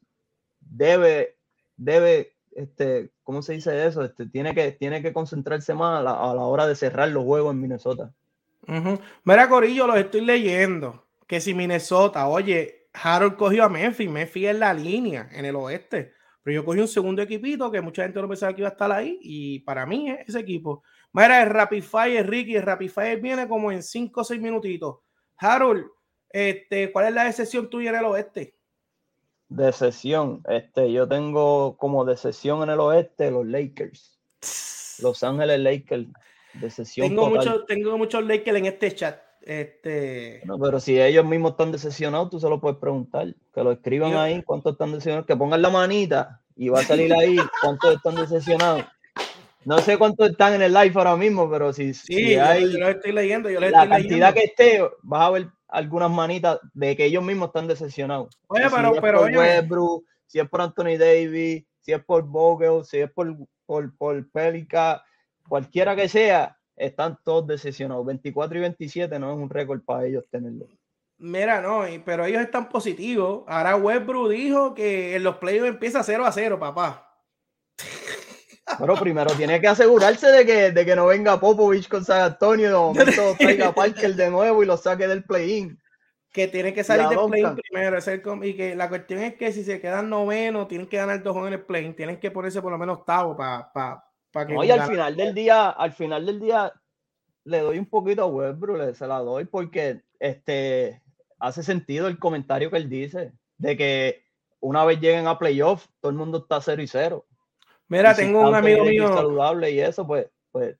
debe, debe este, ¿cómo se dice eso? Este, tiene, que, tiene que concentrarse más a la, hora de cerrar los juegos en Minnesota. Uh. Mira, Corillo, los estoy leyendo. Que si Minnesota, oye, Harold cogió a Memphis, Memphis es la línea en el oeste. Pero yo cogí un segundo equipito que mucha gente no pensaba que iba a estar ahí. Y para mí es ese equipo. Mira, el Rapid Fire, Ricky, el Rapid Fire viene como en 5 o 6 minutitos. Harold, este, ¿cuál es la excepción tuya en el oeste? De sesión. Este, yo tengo como de sesión en el oeste los Lakers. Los Ángeles Lakers. De sesión. Tengo, mucho, tengo muchos Lakers en este chat. Este... No, pero si ellos mismos están decepcionados, tú se lo puedes preguntar. Que lo escriban yo... ahí, cuántos están decepcionados. Que pongan la manita y va a salir ahí cuántos están decepcionados. No sé cuántos están en el live ahora mismo, pero si, sí, si hay yo, lo estoy leyendo, yo la estoy cantidad leyendo. que esté, vas a ver algunas manitas de que ellos mismos están decepcionados. Oye, si pero, es por Westbrook, si es por Anthony Davis, si es por Vogel, si es por, por, por Pelica, cualquiera que sea, están todos decepcionados. 24 y 27 no es un récord para ellos tenerlo. Mira, no, pero ellos están positivos. Ahora Westbrook dijo que en los playoffs empieza 0 a 0, papá. Pero primero tiene que asegurarse de que, de que no venga Popovich con San Antonio y de momento (laughs) traiga Parker de nuevo y lo saque del play-in. Que tiene que salir del play-in primero. y que la cuestión es que si se quedan noveno, tienen que ganar dos en el play-in. Tienen que ponerse por lo menos octavo para pa, pa que. No, y al final del día, al final del día, le doy un poquito a Westbrook, se la doy porque este hace sentido el comentario que él dice de que una vez lleguen a playoff, todo el mundo está 0 y 0. Mira, si tengo un amigo mío. saludable y eso, pues, pues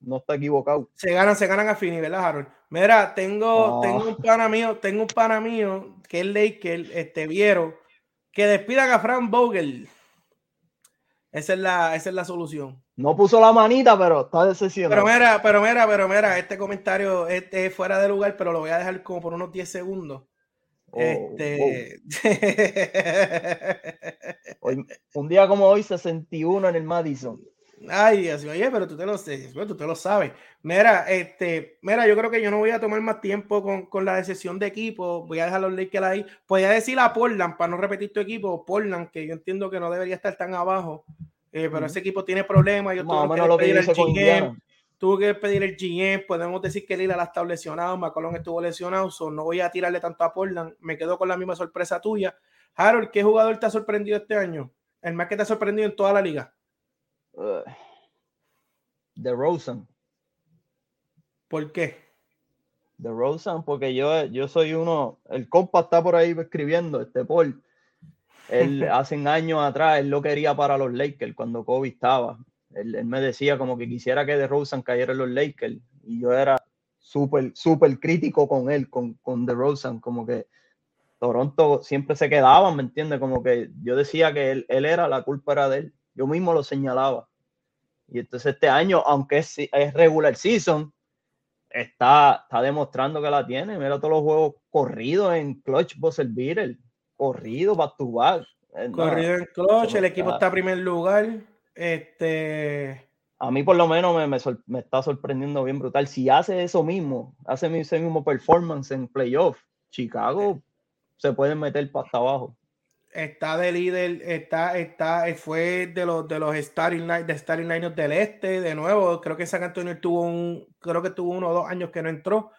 no está equivocado. Se ganan, se ganan a Fini, ¿verdad, Harold? Mira, tengo, oh. tengo un pana mío, tengo un pana mío que es Laker, este Viero, que despidan a Frank Vogel. Esa es la, esa es la solución. No puso la manita, pero está decepcionado. Pero mira, pero mira, pero mira, este comentario este es fuera de lugar, pero lo voy a dejar como por unos 10 segundos. Oh, este... oh. (laughs) hoy, un día como hoy, 61 en el Madison. Ay, Dios oye, pero tú te lo, tú te lo sabes. Mira, este, mira, yo creo que yo no voy a tomar más tiempo con, con la decisión de equipo. Voy a dejar los Lakers ahí. Voy a decir a Portland, para no repetir tu equipo, Portland, que yo entiendo que no debería estar tan abajo. eh, pero ese equipo tiene problemas. Yo tuve que pedir el GM, tuve que pedir el GM. Podemos decir que Lila está lesionado, McCollum estuvo lesionado, no voy a tirarle tanto a Portland. Me quedo con la misma sorpresa tuya. Harold, ¿qué jugador te ha sorprendido este año? El más que te ha sorprendido en toda la liga. The Rosen. ¿Por qué? The Rosen, porque yo, yo soy uno, el compa está por ahí escribiendo, este Paul. Él (laughs) hace años atrás, él lo quería para los Lakers cuando Kobe estaba. Él, me decía como que quisiera que The Rosen cayera en los Lakers. Y yo era súper, súper crítico con él, con, con The Rosen, como que Toronto siempre se quedaba, ¿me entiendes? Como que yo decía que él, él, era, la culpa era de él. Yo mismo lo señalaba. Y entonces este año, aunque es, es regular season, está, está demostrando que la tiene. Mira todos los juegos corridos en Clutch Buzzer Beater, corrido back to back. Corrido en Clutch, el equipo está en primer lugar. Este. A mí, por lo menos, me, me, está sorprendiendo bien brutal. Si hace eso mismo, hace ese mismo performance en playoff, Chicago se puede meter hasta abajo está de líder, está, está, fue de los de los starting de starting liners del este, de nuevo, creo que San Antonio tuvo un, creo que tuvo uno o dos años que no entró,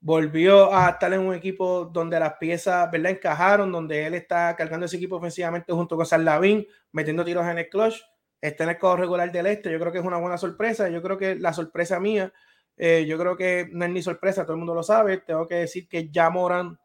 volvió a estar en un equipo donde las piezas, ¿verdad? encajaron, donde él está cargando ese equipo ofensivamente junto con San Lavín, metiendo tiros en el clutch, está en el codo regular del este, yo creo que es una buena sorpresa, yo creo que la sorpresa mía, eh, yo creo que no es ni sorpresa, todo el mundo lo sabe, tengo que decir que ya Moran,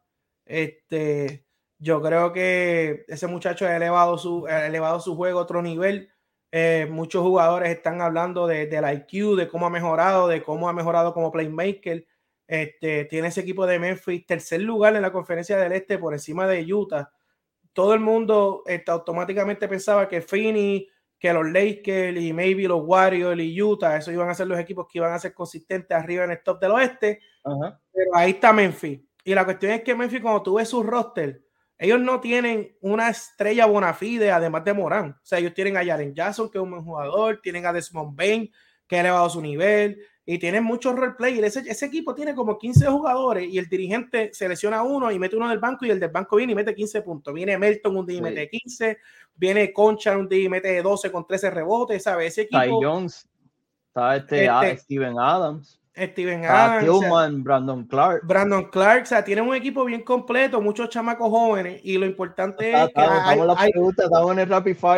este yo creo que ese muchacho ha elevado su, elevado su juego a otro nivel. Eh, muchos jugadores están hablando de, del IQ, de cómo ha mejorado, de cómo ha mejorado como playmaker. Este, tiene ese equipo de Memphis, tercer lugar en la conferencia del Este por encima de Utah. Todo el mundo este, automáticamente pensaba que Finney, que los Lakers y maybe los Warriors y Utah, esos iban a ser los equipos que iban a ser consistentes arriba en el top del oeste. Pero ahí está Memphis. Y la cuestión es que Memphis, cuando tú ves su roster, ellos no tienen una estrella bona fide, además de Morán. O sea, ellos tienen a Jaren Jackson, que es un buen jugador, tienen a Desmond Bain, que ha elevado su nivel, y tienen muchos roleplayers. Ese, ese equipo tiene como 15 jugadores y el dirigente selecciona uno y mete uno del banco y el del banco viene y mete 15 puntos. Viene Melton un día y mete 15, viene Concha un día y mete 12 con 13 rebotes, ¿sabes? Ese equipo... Ty Jones, está este, este Steven Adams. Steven Adams, Brandon Clark. Brandon Clark, o sea, tienen un equipo bien completo, muchos chamacos jóvenes, y lo importante es que hay,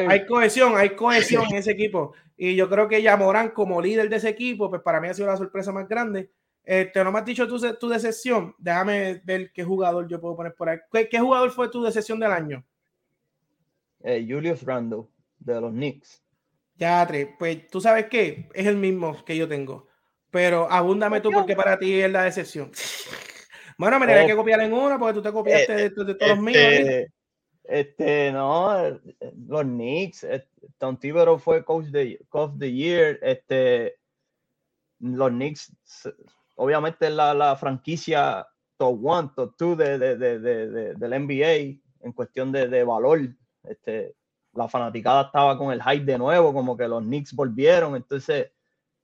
hay, cohesión, hay cohesión (clears throat) en ese equipo. Y yo creo que ya Morán, como líder de ese equipo, pues para mí ha sido la sorpresa más grande. Este, no me has dicho tu, tu decepción. Déjame ver qué jugador yo puedo poner por ahí. ¿Qué, jugador fue tu decepción del año? Eh, Julius Randle, de los Knicks. Ya, pues tú sabes qué, es el mismo que yo tengo. Pero abúndame tú porque para ti es la decepción. (laughs) Bueno, me tendré que copiar en una porque tú te copiaste eh, de, todos los míos. Este, este, no, los Knicks, Tom Thibodeau fue coach de coach the year, este, los Knicks, obviamente la, la franquicia top one, top two de, de, de, del NBA en cuestión de, valor. Este, la fanaticada estaba con el hype de nuevo, como que los Knicks volvieron, entonces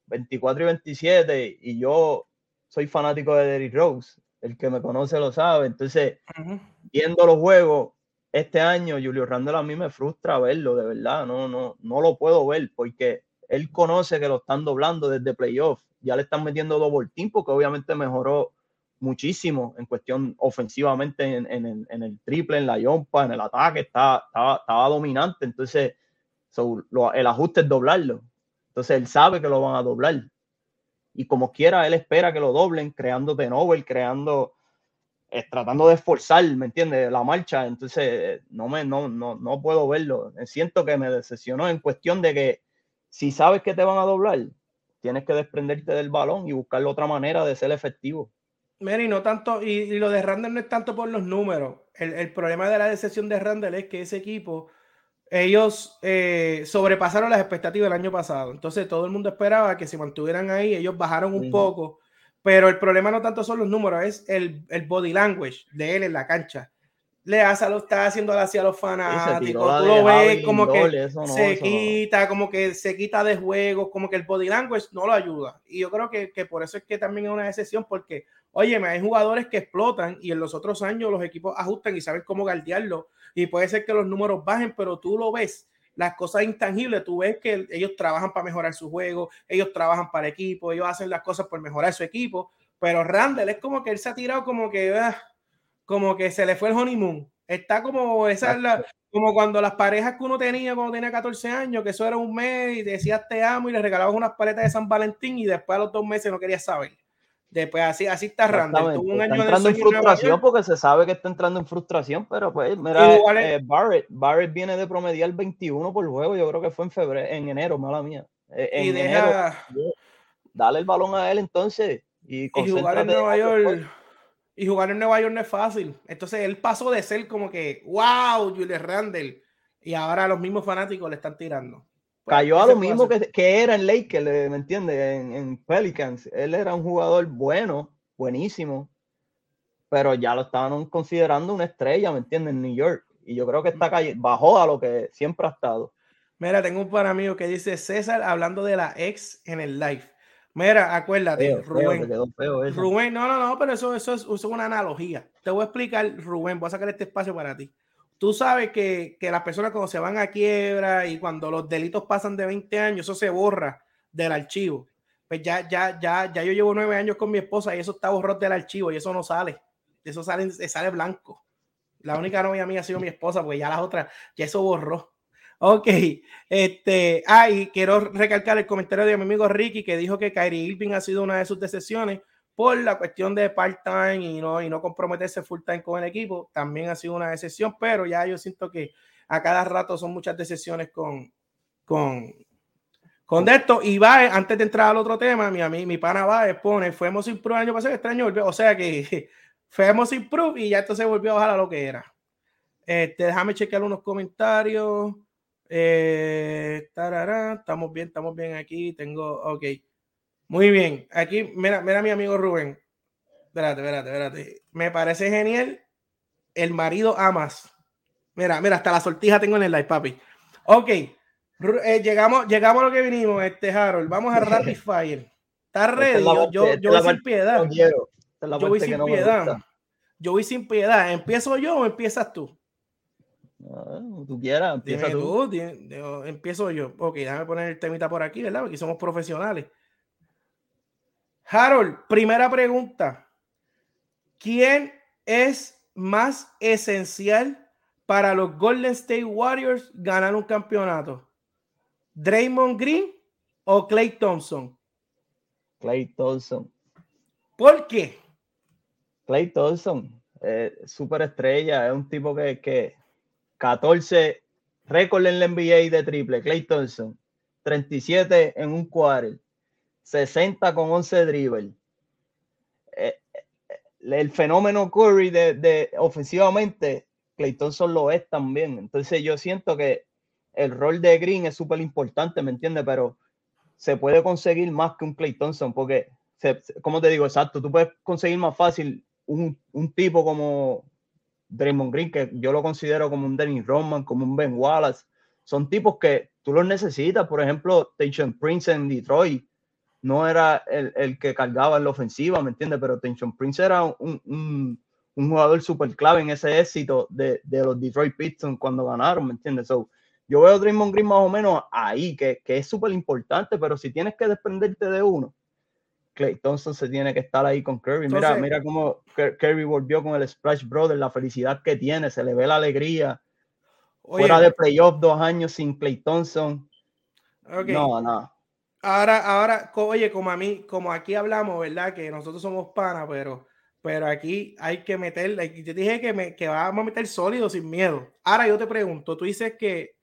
24 y 27, y yo soy fanático de Derrick Rose. El que me conoce lo sabe. Entonces, viendo los juegos este año, Julio Randall a mí me frustra verlo, de verdad. No, no, no lo puedo ver porque él conoce que lo están doblando desde playoff. Ya le están metiendo double team porque obviamente mejoró muchísimo en cuestión ofensivamente en, en, el triple, en la yompa, en el ataque, estaba, estaba, dominante. Entonces, el ajuste es doblarlo. Entonces él sabe que lo van a doblar. Y como quiera, él espera que lo doblen, creando de novel, creando, eh, tratando de esforzar, ¿me entiendes? La marcha. Entonces, no, me, no, no, no puedo verlo. Siento que me decepcionó en cuestión de que si sabes que te van a doblar, tienes que desprenderte del balón y buscar otra manera de ser efectivo. Mira, y no tanto, y, lo de Randall no es tanto por los números. El, el problema de la decepción de Randall es que ese equipo ellos eh, sobrepasaron las expectativas del año pasado. Entonces todo el mundo esperaba que se mantuvieran ahí, ellos bajaron un poco, pero el problema no tanto son los números, es el, el body language de él en la cancha. Le hace lo está haciendo hacia los fanáticos, tú lo ves como que se quita, como que se quita de juego, como que el body language no lo ayuda. Y yo creo que, que por eso es que también es una excepción, porque, oye, hay jugadores que explotan y en los otros años los equipos ajustan y saben cómo guardiarlo y puede ser que los números bajen, pero tú lo ves las cosas intangibles, tú ves que ellos trabajan para mejorar su juego, ellos trabajan para equipo, ellos hacen las cosas por mejorar su equipo, pero Randall es como que él se ha tirado como que, ah, como que se le fue el honeymoon. Está como esa la, como cuando las parejas que uno tenía cuando tenía 14 años, que eso era un mes y decías te amo y le regalabas unas paletas de San Valentín y después a los dos meses no querías saber. Después así, así está Randall. Tuvo un está entrando en frustración porque se sabe que está entrando en frustración, pero pues mira, eh, Barrett, Barrett viene de promediar 21 por juego, yo creo que fue en febrero, en enero, mala mía. Eh, en y deja... dale el balón a él entonces y, y jugar en Nueva York y jugar en Nueva York no es fácil. Entonces él pasó de ser como que, wow, Julius Randle, y ahora los mismos fanáticos le están tirando. Pues, Cayó a lo mismo que, que, era en Lakers, ¿me entiendes? En, Pelicans. Él era un jugador bueno, buenísimo, pero ya lo estaban considerando una estrella, ¿me entiendes? En New York. Y yo creo que está bajó a lo que siempre ha estado. Mira, tengo un para mí que dice César hablando de la ex en el live. Mira, acuérdate, Rubén. Rubén, no, no, no, pero eso, eso, es, eso, es, una analogía. Te voy a explicar, Rubén, voy a sacar este espacio para ti. Tú sabes que, que, las personas cuando se van a quiebra y cuando los delitos pasan de 20 años, eso se borra del archivo. Pues ya, ya, ya, ya yo llevo nueve años con mi esposa y eso está borrado del archivo y eso no sale. Eso sale, sale blanco. La única novia mía ha sido mi esposa, porque ya las otras, ya eso borró. Ok, este, ah, quiero recalcar el comentario de mi amigo Ricky que dijo que Kyrie Irving ha sido una de sus decisiones por la cuestión de part-time y no, y no comprometerse full-time con el equipo, también ha sido una decisión, pero ya yo siento que a cada rato son muchas decisiones con, con, con esto. Y va, antes de entrar al otro tema, mi, mi, mi pana va, pone, fuimos sin el año pasado, extraño, o sea que (laughs) fuimos sin proof y ya esto se volvió a bajar a lo que era. Este, déjame chequear unos comentarios. Eh, estamos bien, estamos bien aquí. Tengo, ok. Muy bien. Aquí, mira, mira mi amigo Rubén. Espérate, espérate, espérate. Me parece genial. El marido amas. Mira, mira, hasta la sortija tengo en el live, papi. Ok. Eh, llegamos, llegamos a lo que vinimos, este Harold. Vamos a (laughs) Rapid Fire. ¿Estás ready? Yo, yo, voy sin piedad. Yo voy sin piedad. Yo voy sin piedad. ¿Empiezo yo o empiezas tú? tú quieras, empieza tú. empiezo yo. Ok, déjame poner el temita por aquí, ¿verdad? Porque somos profesionales. Harold, primera pregunta. ¿Quién es más esencial para los Golden State Warriors ganar un campeonato? ¿Draymond Green o Clay Thompson? Clay Thompson. ¿Por qué? Clay Thompson, eh, superestrella, es un tipo que, 14 récord en la NBA de triple, Clay Thompson, 37 en un quarter, 60 con 11 dribble. Eh, eh, el fenómeno Curry de, ofensivamente, Clay Thompson lo es también. Entonces yo siento que el rol de Green es súper importante, ¿me entiendes? Pero se puede conseguir más que un Clay Thompson, porque, como te digo, exacto, tú puedes conseguir más fácil un, un tipo como Draymond Green, que yo lo considero como un Dennis Rodman, como un Ben Wallace, son tipos que tú los necesitas. Por ejemplo, Tension Prince en Detroit no era el, que cargaba en la ofensiva, ¿me entiendes? Pero Tension Prince era un, un, jugador súper clave en ese éxito de, los Detroit Pistons cuando ganaron, ¿me entiendes? So, yo veo a Draymond Green más o menos ahí, que, que es súper importante, pero si tienes que desprenderte de uno, Clay Thompson se tiene que estar ahí con Kirby. Mira, mira cómo Kirby volvió con el Splash Brothers, la felicidad que tiene, se le ve la alegría. Fuera de playoff dos años sin Clay Thompson. No, no. Ahora, ahora, oye, como a mí, como aquí hablamos, ¿verdad? Que nosotros somos panas, pero, pero aquí hay que meterle. Yo te dije que, me, que vamos a meter sólido sin miedo. Ahora yo te pregunto, tú dices que,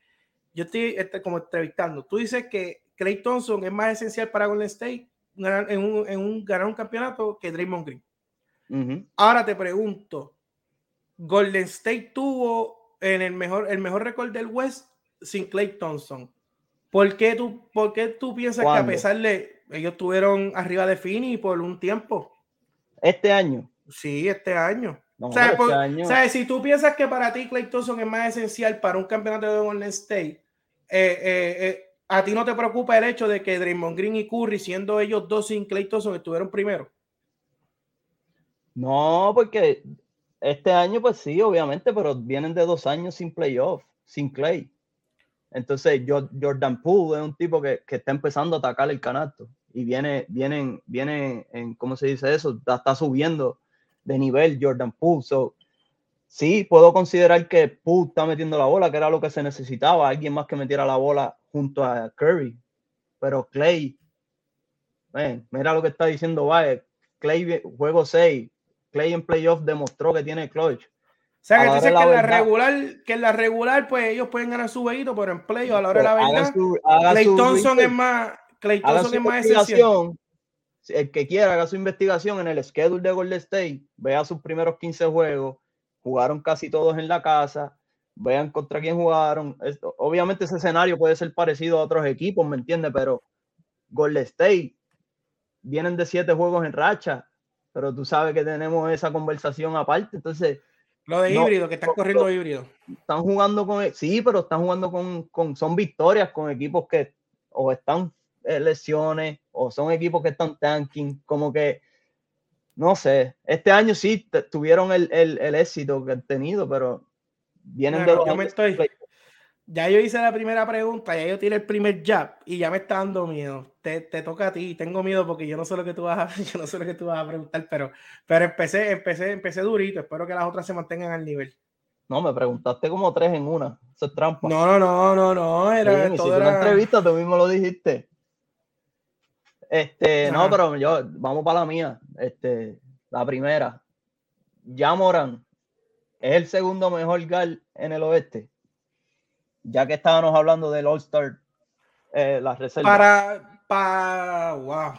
yo estoy este, como entrevistando, tú dices que Clay Thompson es más esencial para Golden State ganar, en, un, en un, ganar un campeonato que Draymond Green. Ahora te pregunto, Golden State tuvo en el mejor, el mejor récord del West sin Clay Thompson. ¿Por qué tú, por qué tú piensas que a pesar de ellos estuvieron arriba de Fini por un tiempo? Este año. Sí, este año. o, sea, este año. o, sea, si tú piensas que para ti Clay Thompson es más esencial para un campeonato de Golden State, eh, eh, eh, ¿A ti no te preocupa el hecho de que Draymond Green y Curry, siendo ellos dos sin Clay Thompson, estuvieron primero? No, porque este año, pues sí, obviamente, pero vienen de dos años sin playoff, sin Clay. Entonces, Jordan Poole es un tipo que, está empezando a atacar el canasto y viene, viene, viene en, ¿cómo se dice eso? Está, subiendo de nivel Jordan Poole. So, sí, puedo considerar que Poole está metiendo la bola, que era lo que se necesitaba, alguien más que metiera la bola junto a Curry. Pero Clay, mira lo que está diciendo Baez. Clay, juego 6. Clay en playoff demostró que tiene clutch. O sea, que dice que en la regular, que en la regular, pues ellos pueden ganar su vehículo, pero en playoff, a la hora de la verdad, Clay Thompson es más, Clay Thompson es más esencial. El que quiera haga su investigación en el schedule de Golden State, vea sus primeros 15 juegos, jugaron casi todos en la casa, vean contra quién jugaron. obviamente ese escenario puede ser parecido a otros equipos, ¿me entiendes? Pero Golden State vienen de siete juegos en racha, pero tú sabes que tenemos esa conversación aparte, entonces... Lo de híbrido, que están corriendo híbrido. Están jugando con... Sí, pero están jugando con, con... Son victorias con equipos que o están eh, lesiones o son equipos que están tanking, como que... No sé, este año sí tuvieron el, el, el éxito que han tenido, pero vienen de yo me estoy, ya yo hice la primera pregunta, ya yo tiré el primer jab y ya me está dando miedo. Te, te, toca a ti, tengo miedo porque yo no sé lo que tú vas a, (laughs) yo no sé lo que tú vas a preguntar, pero, pero empecé, empecé, empecé durito. Espero que las otras se mantengan al nivel. No, me preguntaste como tres en una. Eso es trampa. No, no, no, no, no. Era, todo era... entrevista, tú mismo lo dijiste. Este, no, pero yo, vamos para la mía. Este, la primera. Ya Moran es el segundo mejor gal en el oeste ya que estábamos hablando del All-Star, eh, las reservas. Para, para, wow.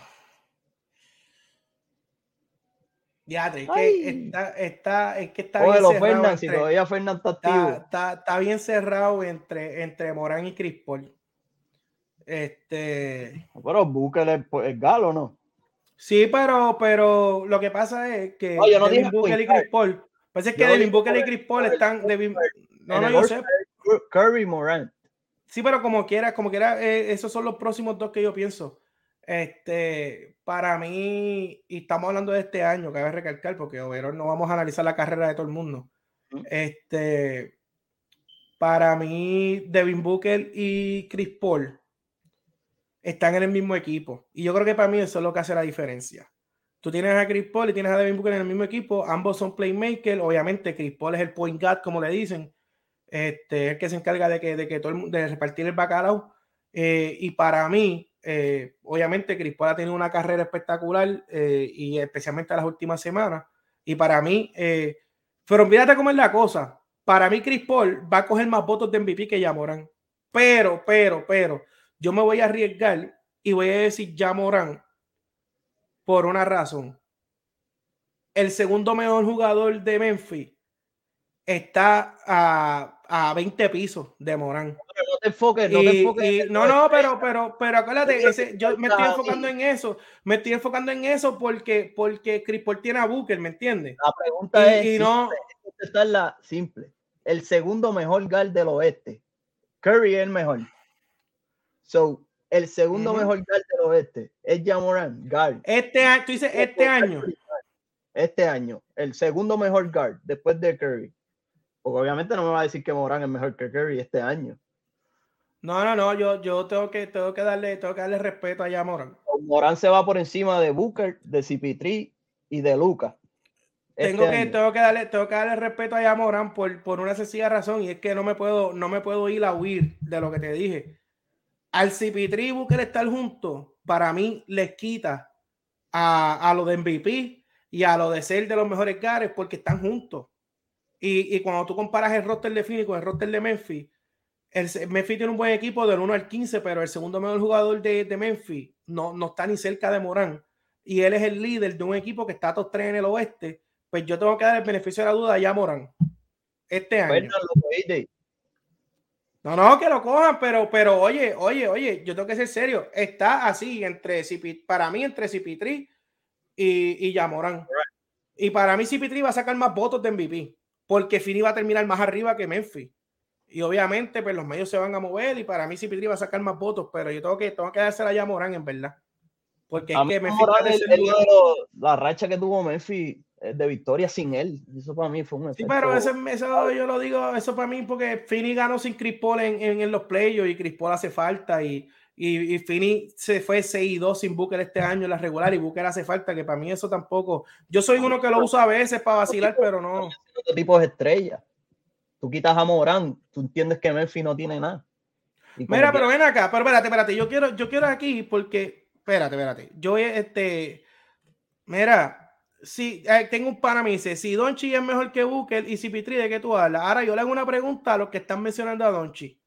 Ya, es que está, está, es que está bien cerrado. si todavía Fernan está activo. Está, está, bien cerrado entre, entre Morán y Chris Paul. Este. Pero Booker es, es galo, ¿no? Sí, pero, pero lo que pasa es que no, yo no Devin Booker y Chris Paul. Parece que Devin Booker y Chris Paul están. no, no, yo sé. Curry Morant. Sí, pero como quiera, como quiera, eh, esos son los próximos dos que yo pienso. Este, para mí, y estamos hablando de este año, cabe recalcar, porque overall no vamos a analizar la carrera de todo el mundo. Este, para mí, Devin Booker y Chris Paul están en el mismo equipo. Y yo creo que para mí eso es lo que hace la diferencia. Tú tienes a Chris Paul y tienes a Devin Booker en el mismo equipo. Ambos son playmakers. Obviamente, Chris Paul es el point guard, como le dicen este, el que se encarga de que, de que todo el, de repartir el bacalao. Eh, y para mí, eh, obviamente, Chris Paul ha tenido una carrera espectacular eh, y especialmente las últimas semanas. Y para mí, pero fíjate cómo es la cosa. Para mí, Chris Paul va a coger más votos de MVP que Yamoran. Pero, pero, pero, yo me voy a arriesgar y voy a decir Yamoran por una razón. El segundo mejor jugador de Memphis está a a 20 pisos de Morán. no te enfoques, no te enfoques. no, no, pero, pero, pero acuérdate, ese, yo me estoy enfocando en eso. Me estoy enfocando en eso porque, porque Chris Paul tiene a Booker, ¿me entiendes? La pregunta es: y no, esta es la simple. El segundo mejor guard del oeste. Curry es el mejor. So, el segundo mejor guard del oeste es Jamoran, guard. Este año, tú dices este año. Este año, el segundo mejor guard después de Curry. Porque obviamente no me va a decir que Morán es mejor que Curry este año. No, no, no, yo, yo tengo, que, tengo, que darle, tengo que darle respeto allá a Morán. Morán se va por encima de Booker, de CP3 y de Luca. Este tengo, que, tengo, que darle, tengo que darle respeto a Morán por, por una sencilla razón y es que no me puedo, no me puedo ir a huir de lo que te dije. Al CP3 y Booker estar juntos, para mí les quita a, a lo de MVP y a lo de ser de los mejores gares porque están juntos. Y, cuando tú comparas el roster de Phoenix con el roster de Memphis, el, Memphis tiene un buen equipo del 1 al 15, pero el segundo mejor jugador de, de Memphis no, no está ni cerca de Morán. Y él es el líder de un equipo que está a top 3 en el oeste. Pues yo tengo que dar el beneficio de la duda ya a Morán. Este año. No, no, que lo cojan, pero, pero oye, oye, oye, yo tengo que ser serio. Está así entre para mí, entre Cipitri y, y Yamorán. Y para mí, Cipitri va a sacar más votos de MVP porque Fini va a terminar más arriba que Memphis. Y obviamente, pues los medios se van a mover y para mí Cipitri va a sacar más votos, pero yo tengo que, tengo que dársela ya a Morán, en verdad. Porque es que Memphis la racha que tuvo Memphis eh, de victoria sin él. Eso para mí fue un efecto. Sí, pero eso, eso, yo lo digo, eso para mí, porque Fini ganó sin Chris Paul en, en, los playoffs y Chris Paul hace falta. Y, y, y Fini se fue 6 y 2 sin Booker este año en la regular y Booker hace falta, que para mí eso tampoco. Yo soy uno que lo usa a veces para vacilar, pero no. Otro tipo de estrella. Tú quitas a Morán, tú entiendes que Memphis no tiene nada. Mira, pero ven acá, pero espérate, espérate. Yo quiero, yo quiero aquí porque, espérate, espérate. Yo, este, mira, si eh, tengo un pana me dice, si Donchi es mejor que Booker y si Pitri, ¿de qué tú hablas? Ahora yo le hago una pregunta a los que están mencionando a Donchi.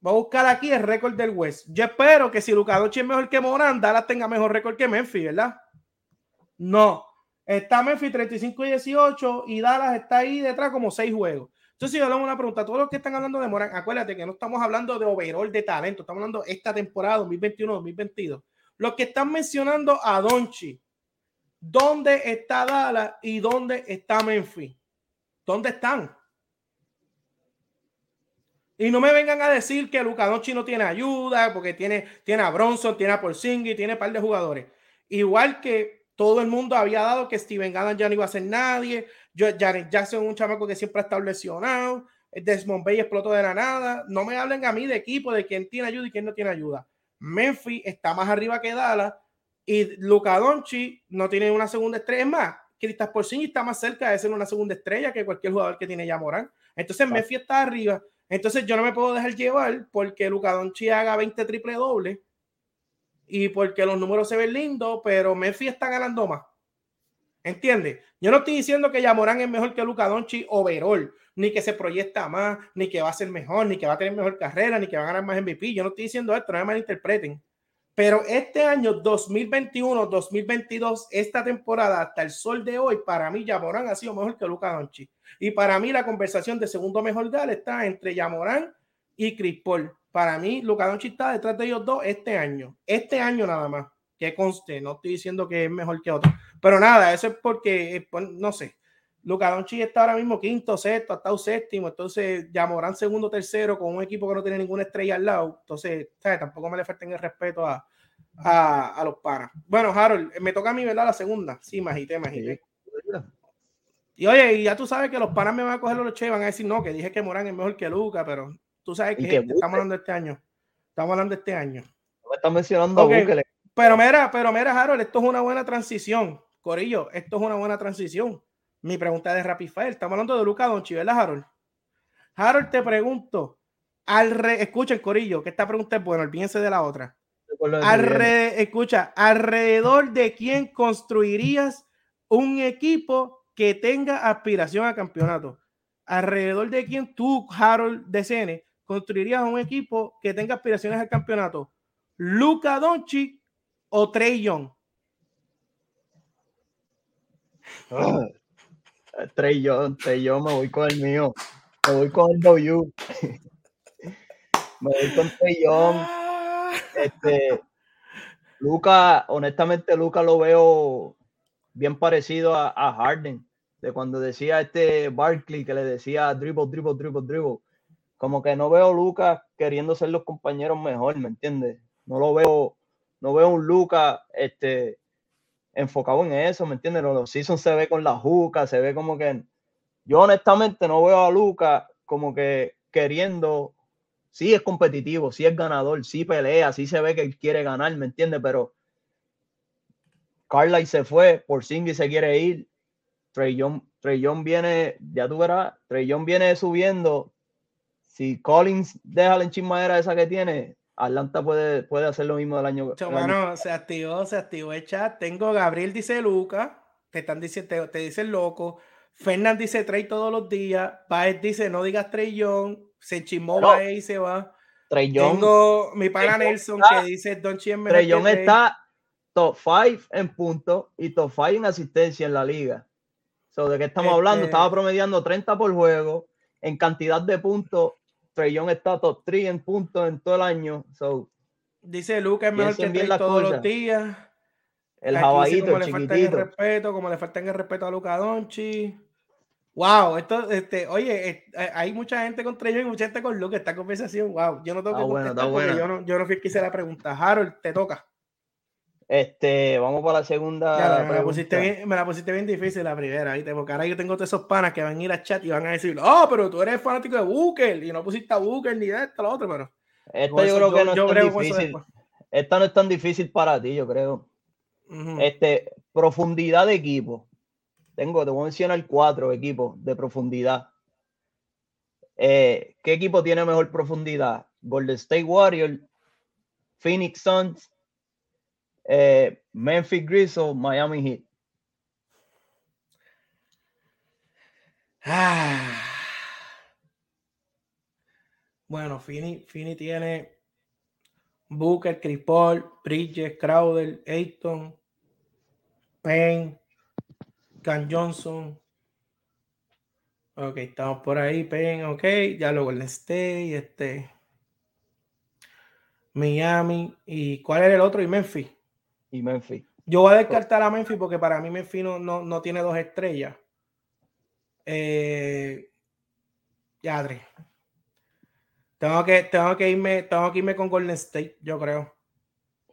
Voy a buscar aquí el récord del West. Yo espero que si Luka Doncic es mejor que Morán, Dallas tenga mejor récord que Memphis, ¿verdad? No. Está Memphis 35 y 18 y Dallas está ahí detrás como 6 juegos. Entonces, yo le hago una pregunta, todos los que están hablando de Morán, acuérdate que no estamos hablando de overall de talento, estamos hablando de esta temporada 2021-2022. Los que están mencionando a Donchi, ¿dónde está Dallas y dónde está Memphis? ¿Dónde están? Y no me vengan a decir que Luka Doncic no tiene ayuda porque tiene, tiene a Bronson, tiene a Porzingis, tiene un par de jugadores. Igual que todo el mundo había dado que Steven Adams ya no iba a ser nadie. Yo, Jared Jackson un chamaco que siempre ha estado lesionado. Desmond Bay explotó de la nada. No me hablen a mí de equipo, de quién tiene ayuda y quién no tiene ayuda. Memphis está más arriba que Dallas y Luka Doncic no tiene una segunda estrella. Es más, Kristaps Porzingis está más cerca de ser una segunda estrella que cualquier jugador que tiene ya Morán. Entonces Memphis está arriba entonces yo no me puedo dejar llevar porque Luca Donchi haga 20 triple doble y porque los números se ven lindos, pero Memphis está ganando más. ¿Entiendes? Yo no estoy diciendo que Yamorán es mejor que Luca Donchi overall, ni que se proyecta más, ni que va a ser mejor, ni que va a tener mejor carrera, ni que va a ganar más MVP. Yo no estoy diciendo esto, no me malinterpreten. Pero este año 2021-2022, esta temporada hasta el sol de hoy, para mí Yamorán ha sido mejor que Luca Doncic. Y para mí la conversación de segundo mejor gal está entre Yamorán y Chris Paul. Para mí Luca Doncic está detrás de ellos dos este año. Este año nada más. Que conste, no estoy diciendo que es mejor que otro. Pero nada, eso es porque, eh, pues, no sé. Luca Doncic está ahora mismo quinto, sexto, hasta un séptimo. Entonces, Yamorán segundo, tercero, con un equipo que no tiene ninguna estrella al lado. Entonces, tampoco me le falten el respeto a, a, los panas. Bueno, Harold, me toca a mí, ¿verdad? La segunda. Sí, majité, majité. Y oye, y ya tú sabes que los panas me van a coger los che y van a decir, no, que dije que Morán es mejor que Luca, pero tú sabes que, estamos hablando de este año. Estamos hablando de este año. Me están mencionando Pero mira, pero mira, Harold, esto es una buena transición. Corillo, esto es una buena transición. Mi pregunta de Rapid Fire. Estamos hablando de Luca Donchi, ¿verdad, Harold? Harold, te pregunto. Al re... Escuchen, Corillo, que esta pregunta es buena, olvídense de la otra escucha, alrededor de quién construirías un equipo que tenga aspiración a campeonato. Alrededor de quién tú, Harold DCN, construirías un equipo que tenga aspiraciones al campeonato. Luca Doncic o Trey Young. (laughs) Trey Young, Trey Young, me voy con el mío. Me voy con el W. (laughs) me voy con Trey Young. Ah. Este, Luca, honestamente, Luca lo veo bien parecido a, Harden, de cuando decía este Barkley que le decía dribble, dribble, dribble, dribble. Como que no veo Luca queriendo ser los compañeros mejor, ¿me entiendes? No lo veo, no veo un Luca este, enfocado en eso, ¿me entiendes? Los seasons se ve con la juca, se ve como que. Yo honestamente no veo a Luca como que queriendo sí es competitivo, sí es ganador, sí pelea, sí se ve que él quiere ganar, ¿me entiendes? Pero Carly se fue, por Singy se quiere ir, Trey Young, viene, ya tú verás, Trey Young viene subiendo. Si Collins deja la enchismadera esa que tiene, Atlanta puede, puede hacer lo mismo del año. Bueno, se activó, se activó el chat. Tengo Gabriel dice Luca, te están diciendo, te, dice loco. Fernand dice Trey todos los días. Paez dice no digas Trey Young se chimó ahí y se va. Tengo mi pana Nelson que dice Don Chien Trellón está top 5 en puntos y top 5 en asistencia en la liga. So, ¿De qué estamos hablando? Este Estaba promediando 30 por juego. En cantidad de puntos, Trellón está top 3 en puntos en todo el año. So, dice Lucas es mejor que Trey todos los días. El jabadito, como le falta el respeto, como le falta el respeto a Luca Donchi. Wow, esto, este, oye, eh, hay mucha gente con Trey y mucha gente con Luke. Esta conversación, wow, yo no tengo que contestar porque yo no, yo no fui que hice la pregunta. Harold, te toca. Este, vamos para la segunda. me, la pusiste bien, me la pusiste bien difícil la primera, ¿viste? Porque ahora yo tengo todos esos panas que van a ir a chat y van a decir, oh, pero tú eres fanático de Booker y no pusiste a Booker ni de esto, lo otro, pero. Esta yo creo que no es tan difícil. Esta no es tan difícil para ti, yo creo. Este, profundidad de equipo. Tengo, te voy a mencionar cuatro equipos de profundidad. Eh, ¿Qué equipo tiene mejor profundidad? Golden State Warriors, Phoenix Suns, eh, Memphis Grizzlies, Miami Heat. (sighs) Bueno, Fini, Fini tiene Booker, Chris Bridges, Crowder, Ayton, Payne, Can Johnson. Ok, estamos por ahí, Payne, ok. Ya luego el State, este. Miami. ¿Y cuál era el otro? Y Memphis. Y Memphis. Yo voy a descartar a Memphis porque para mí Memphis no, no, tiene dos estrellas. Eh, Tengo que, tengo, que irme, tengo que irme con Golden State, yo creo.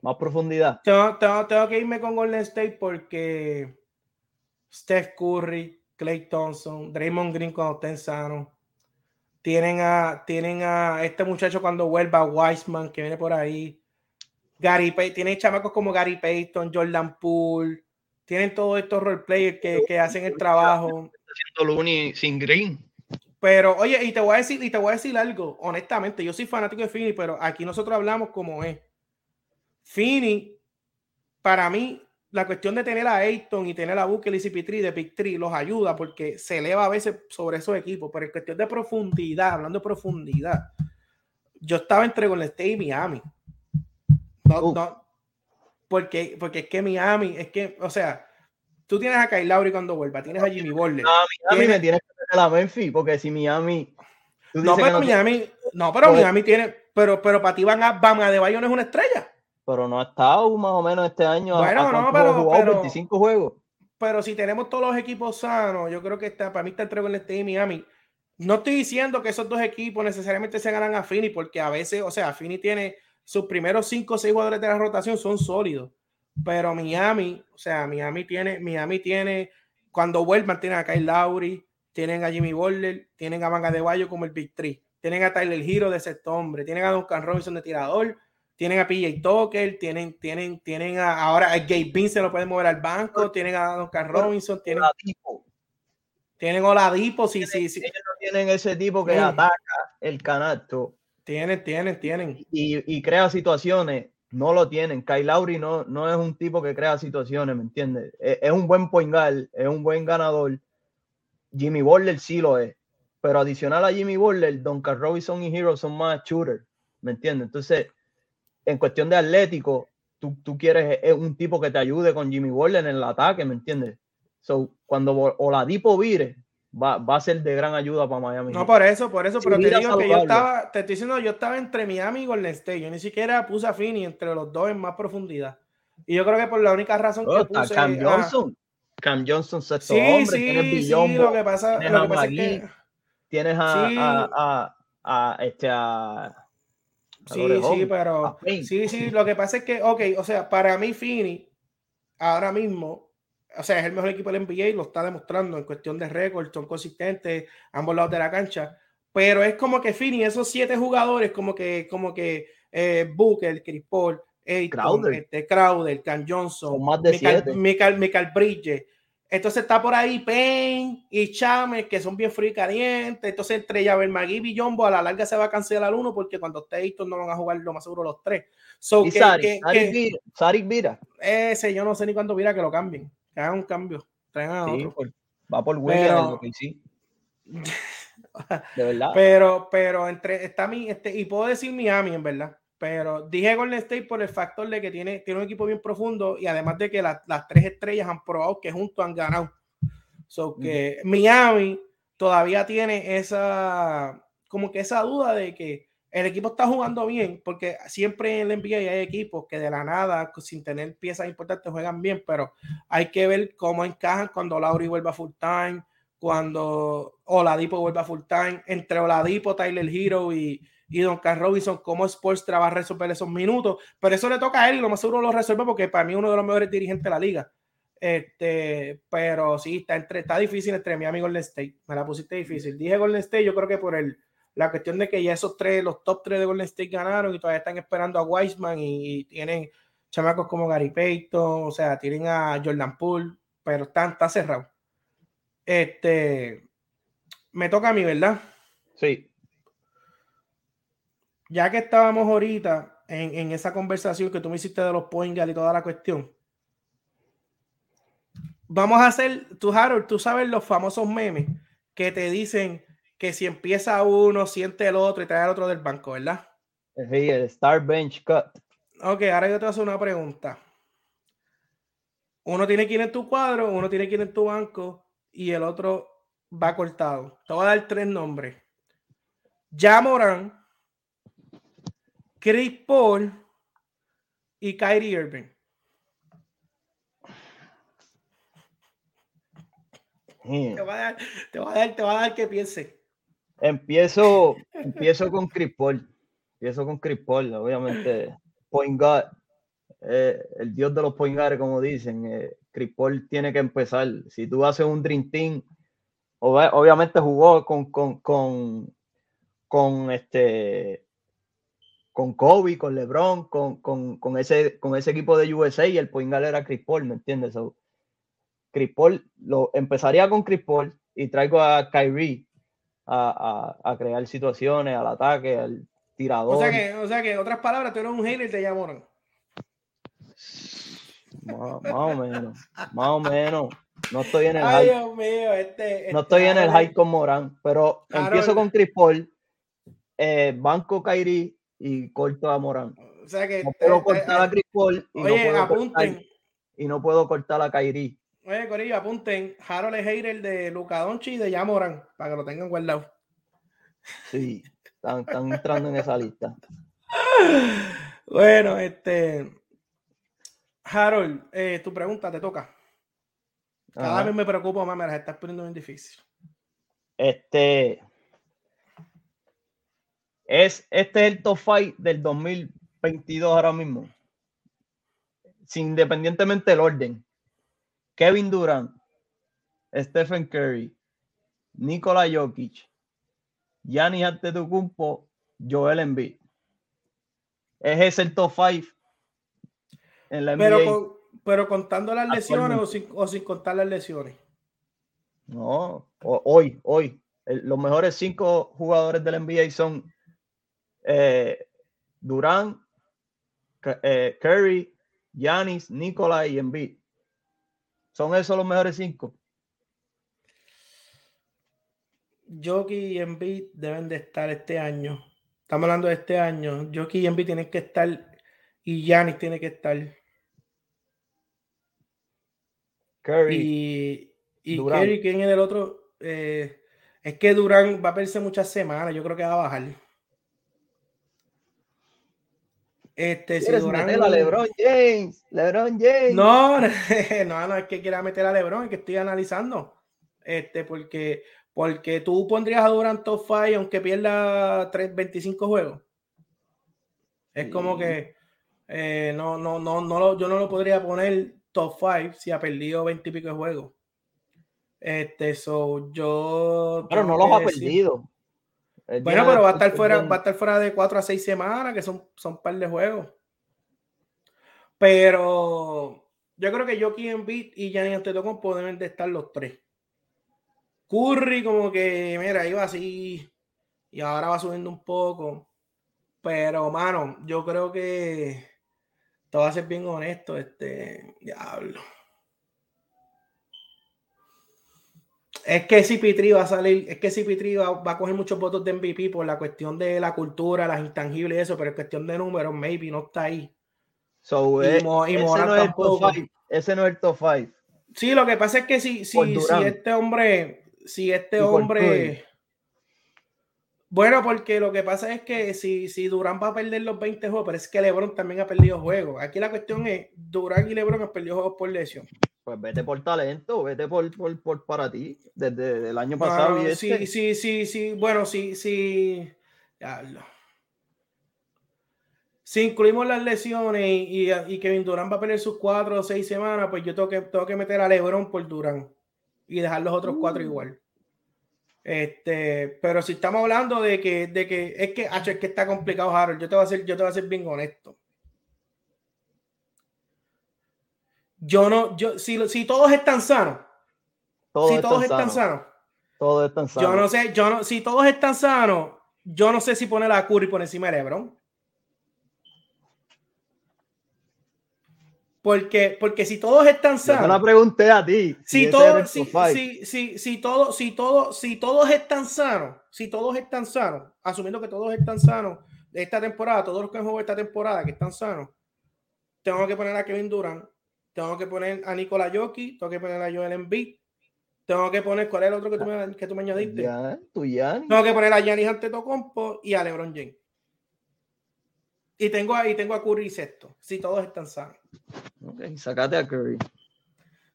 Más profundidad. Tengo, tengo, que irme con Golden State porque Steph Curry, Clay Thompson, Draymond Green cuando estén sanos. Tienen a, tienen a este muchacho cuando vuelva, Wiseman, que viene por ahí. Gary Payton, tienen chamacos como Gary Payton, Jordan Poole, tienen todos estos roleplayers que, que hacen el trabajo. Haciendo sin Green. Pero, oye, y te voy a decir, y te voy a decir algo, honestamente, yo soy fanático de Fini, pero aquí nosotros hablamos como es. Fini, para mí, la cuestión de tener a Ayton y tener a Booker y CP3 de Pick 3 los ayuda porque se eleva a veces sobre esos equipos, pero en cuestión de profundidad, hablando de profundidad, yo estaba entre Golden State y Miami. No, no, porque, porque es que Miami, es que, o sea, tú tienes a Kyle Lowry cuando vuelva, tienes a Jimmy Butler. No, Miami me tienes que tener a Memphis, porque si Miami. No, pero no Miami, no, pero pues Miami tiene, pero, pero para ti van a, van a De Bayo no es una estrella. Pero no ha estado más o menos este año. Bueno, no, pero, pero 25 juegos. Pero si tenemos todos los equipos sanos, yo creo que está, para mí está entre Golden State y Miami. No estoy diciendo que esos dos equipos necesariamente se ganan a Fini, porque a veces, o sea, Fini tiene sus primeros cinco o seis jugadores de la rotación son sólidos. Pero Miami, o sea, Miami tiene, Miami tiene, cuando vuelvan, tienen a Kyle Lowry, tienen a Jimmy Butler, tienen a Manga de Bayo como el Big Three, tienen a Tyler Hero de sexto hombre, tienen a Duncan Robinson de tirador, tienen a PJ Tucker, tienen, tienen, tienen a, ahora a Gabe Vince lo pueden mover al banco, tienen a Duncan Robinson, tienen tienen Oladipo, sí, sí, sí. Ellos no tienen ese tipo que ataca el canasto tienen, tienen, tienen. Y, crea situaciones. No lo tienen. Kyle Lowry no, no es un tipo que crea situaciones, ¿me entiendes? E, es, un buen point es un buen ganador. Jimmy Butler sí lo es. Pero adicional a Jimmy Butler, Duncan Robinson y Hero son más shooters, ¿me entiendes? Entonces, en cuestión de atlético, tú, tú quieres un tipo que te ayude con Jimmy Butler en el ataque, ¿me entiendes? So, cuando Oladipo vire, va, va, a ser de gran ayuda para Miami. No, por eso, por eso, pero te digo que yo estaba, te estoy diciendo, yo estaba entre Miami y Golden State. Yo ni siquiera puse a Fini entre los dos en más profundidad. Y yo creo que por la única razón que puse. Cam Johnson. Cam Johnson, sexto sí, hombre, sí, tienes sí, lo que pasa, tienes lo que pasa es que, tienes a, a, a, a, este a Sí, sí, pero sí, sí, lo que pasa es que, ok, o sea, para mí Fini ahora mismo o sea, es el mejor equipo del NBA y lo está demostrando en cuestión de récord, son consistentes ambos lados de la cancha. Pero es como que Fini, esos siete jugadores, como que, como que eh, Booker, Chris Paul, Crowder. Este, Crowder, Can Johnson, Michael, Michael, Bridges. Entonces está por ahí Payne y Chame, que son bien fríos y calientes. Entonces, entre Javier McGee y Jumbo, a la larga se va a cancelar uno porque cuando esté esto no van a jugar lo más seguro los tres. So, ¿Y que, Sarik, Vira? Ese, yo no sé ni cuándo Vira que lo cambien que hagan un cambio, traen a otro. va por Williams, sí. De verdad. Pero, pero entre está mi, este, y puedo decir Miami, en verdad. Pero dije Golden State por el factor de que tiene, tiene un equipo bien profundo y además de que las tres estrellas han probado que juntos han ganado. So que Miami todavía tiene esa, como que esa duda de que el equipo está jugando bien, porque siempre en el NBA hay equipos que de la nada, sin tener piezas importantes, juegan bien, pero hay que ver cómo encajan cuando Lauri vuelva full time, cuando Oladipo vuelva full time, entre Oladipo, Tyler Hero y, y Don Carl Robinson, cómo Sportstra va a resolver esos minutos. Pero eso le toca a él lo más seguro lo resuelve porque para mí uno de los mejores dirigentes de la liga. Este, pero sí, está, entre, está difícil entre mi amigo Golden State. Me la pusiste difícil. Dije Golden State, yo creo que por el, la cuestión de que ya esos tres, los top tres de Golden State ganaron y todavía están esperando a Wiseman y, tienen chamacos como Gary Payton, o sea, tienen a Jordan Poole, pero están, está cerrado. Este, me toca a mí, ¿verdad? Sí. Ya que estábamos ahorita en, en esa conversación que tú me hiciste de los point y toda la cuestión, vamos a hacer, tú Harold, tú sabes los famosos memes que te dicen que si empieza uno, siente el otro y trae al otro del banco, ¿verdad? Sí, el Star Bench Cut. Ok, ahora yo te hacer una pregunta. Uno tiene quien en tu cuadro, uno tiene quien en tu banco y el otro va cortado. Te voy a dar tres nombres. Jamoran, Chris Paul y Kyrie Irving. Te voy a dar, te voy a dar, te voy a dar que piense. Empiezo, empiezo con Chris Paul. Empiezo con Chris Paul, obviamente. Point guard, eh, el dios de los point guard, como dicen. Eh, Chris Paul tiene que empezar. Si tú haces un Dream Team, obviamente jugó con, con, con, con este con Kobe, con LeBron, con, con, con, ese, con ese equipo de USA y el point guard era Chris Paul, ¿me entiendes? Chris Paul, lo, empezaría con Chris Paul y traigo a Kyrie a, a, crear situaciones, al ataque, al tirador. O sea que, o sea que en otras palabras, tú eres un hater y te llamaron. Más, más, o menos, más o menos. No estoy en el Ay, Dios mío, este, no estoy en el hype con Morán, pero empiezo con Chris Paul, eh, banco Kyrie y corto a Morán. O sea que no puedo cortar a Chris Paul y, oye, no puedo. Cortar, y no puedo cortar a Kyrie. Oye, Corillo, apunten. Harold es hater de Luca Donchi y de Yamoran, para que lo tengan guardado. Sí, están, entrando en esa lista. (laughs) Bueno, este. Harold, eh, tu pregunta te toca. Cada vez me preocupo más, me las estás poniendo bien difícil. Este. Es, este es el top 5 del 2022 ahora mismo. Sin, independientemente del orden. Kevin Durant, Stephen Curry, Nikola Jokic, Giannis Antetokounmpo, Joel Embiid. ¿Es ese el top 5 en la NBA? Pero, pero contando las lesiones o sin, contar las lesiones. No, hoy, hoy. los mejores cinco jugadores del NBA son eh, Durant, eh, Curry, Giannis, Nikola y Embiid. ¿Son esos los mejores cinco? Jockey y Embiid deben de estar este año. Estamos hablando de este año. Jockey y Embiid tienen que estar y Giannis tiene que estar. Curry. Y, y Curry, ¿quién es el otro? Eh, es que Durán va a perderse muchas semanas. Yo creo que va a bajar. Este, si Durán... a LeBron James, LeBron James. No, (laughs) no, no es que quiera meter a LeBron, es que estoy analizando. Este, porque, porque tú pondrías a Durant top 5 aunque pierda 3, 25 juegos. Es como que eh, no, no, no, no yo no lo podría poner top 5 si ha perdido 20 y pico de juegos. Este, so, yo. Pero no los ha perdido. Bueno, pero va a estar fuera, va a estar fuera de cuatro a seis semanas, que son, son par de juegos. Pero yo creo que Jockey Beat y Gianni Antetokounmpo deben de estar los tres. Curry como que, mira, iba así y ahora va subiendo un poco. Pero, mano, yo creo que te voy a ser bien honesto, este, diablo. Es que si Pitri va a salir, es que si Pitri va, a coger muchos votos de MVP por la cuestión de la cultura, las intangibles y eso, pero es cuestión de números, maybe no está ahí. So, y, eh, ese, no es el top five. ese no es el top 5. Sí, lo que pasa es que si, si, si este hombre, si este hombre. Bueno, porque lo que pasa es que si, si Durán va a perder los 20 juegos, pero es que LeBron también ha perdido juegos. Aquí la cuestión es: Durán y LeBron han perdido juegos por lesión pues vete por talento, vete por, por, para ti, desde el año pasado. sí, sí, sí, sí, bueno, sí, sí. si incluimos las lesiones y, y, Kevin Durant va a perder sus cuatro o seis semanas, pues yo tengo que, tengo que meter a LeBron por Durant y dejar los otros cuatro uh. igual. Este, pero si estamos hablando de que, de que es que, es que está complicado, Harold. Yo te voy a ser, yo te voy a ser bien honesto. Yo no, yo, si, si todos están sanos, si todos están sanos, todos están sanos. Yo no sé, yo no, si todos están sanos, yo no sé si poner a Curry por encima de LeBron. Porque, porque si todos están sanos. Yo la pregunté a ti. Si, todos, si, si, si, todo, si, todo, si todos están sanos, si todos están sanos, asumiendo que todos están sanos de esta temporada, todos los que han jugado esta temporada que están sanos, tengo que poner a Kevin Durant, tengo que poner a Nikola Jokic, tengo que poner a Joel Embiid, tengo que poner, ¿cuál es el otro que tú me, que tú me añadiste? Ya, tú ya. Tengo que poner a Giannis Antetokounmpo y a LeBron James. Y tengo, ahí tengo a Curry sexto, si todos están sanos. Ok, sacate a Curry.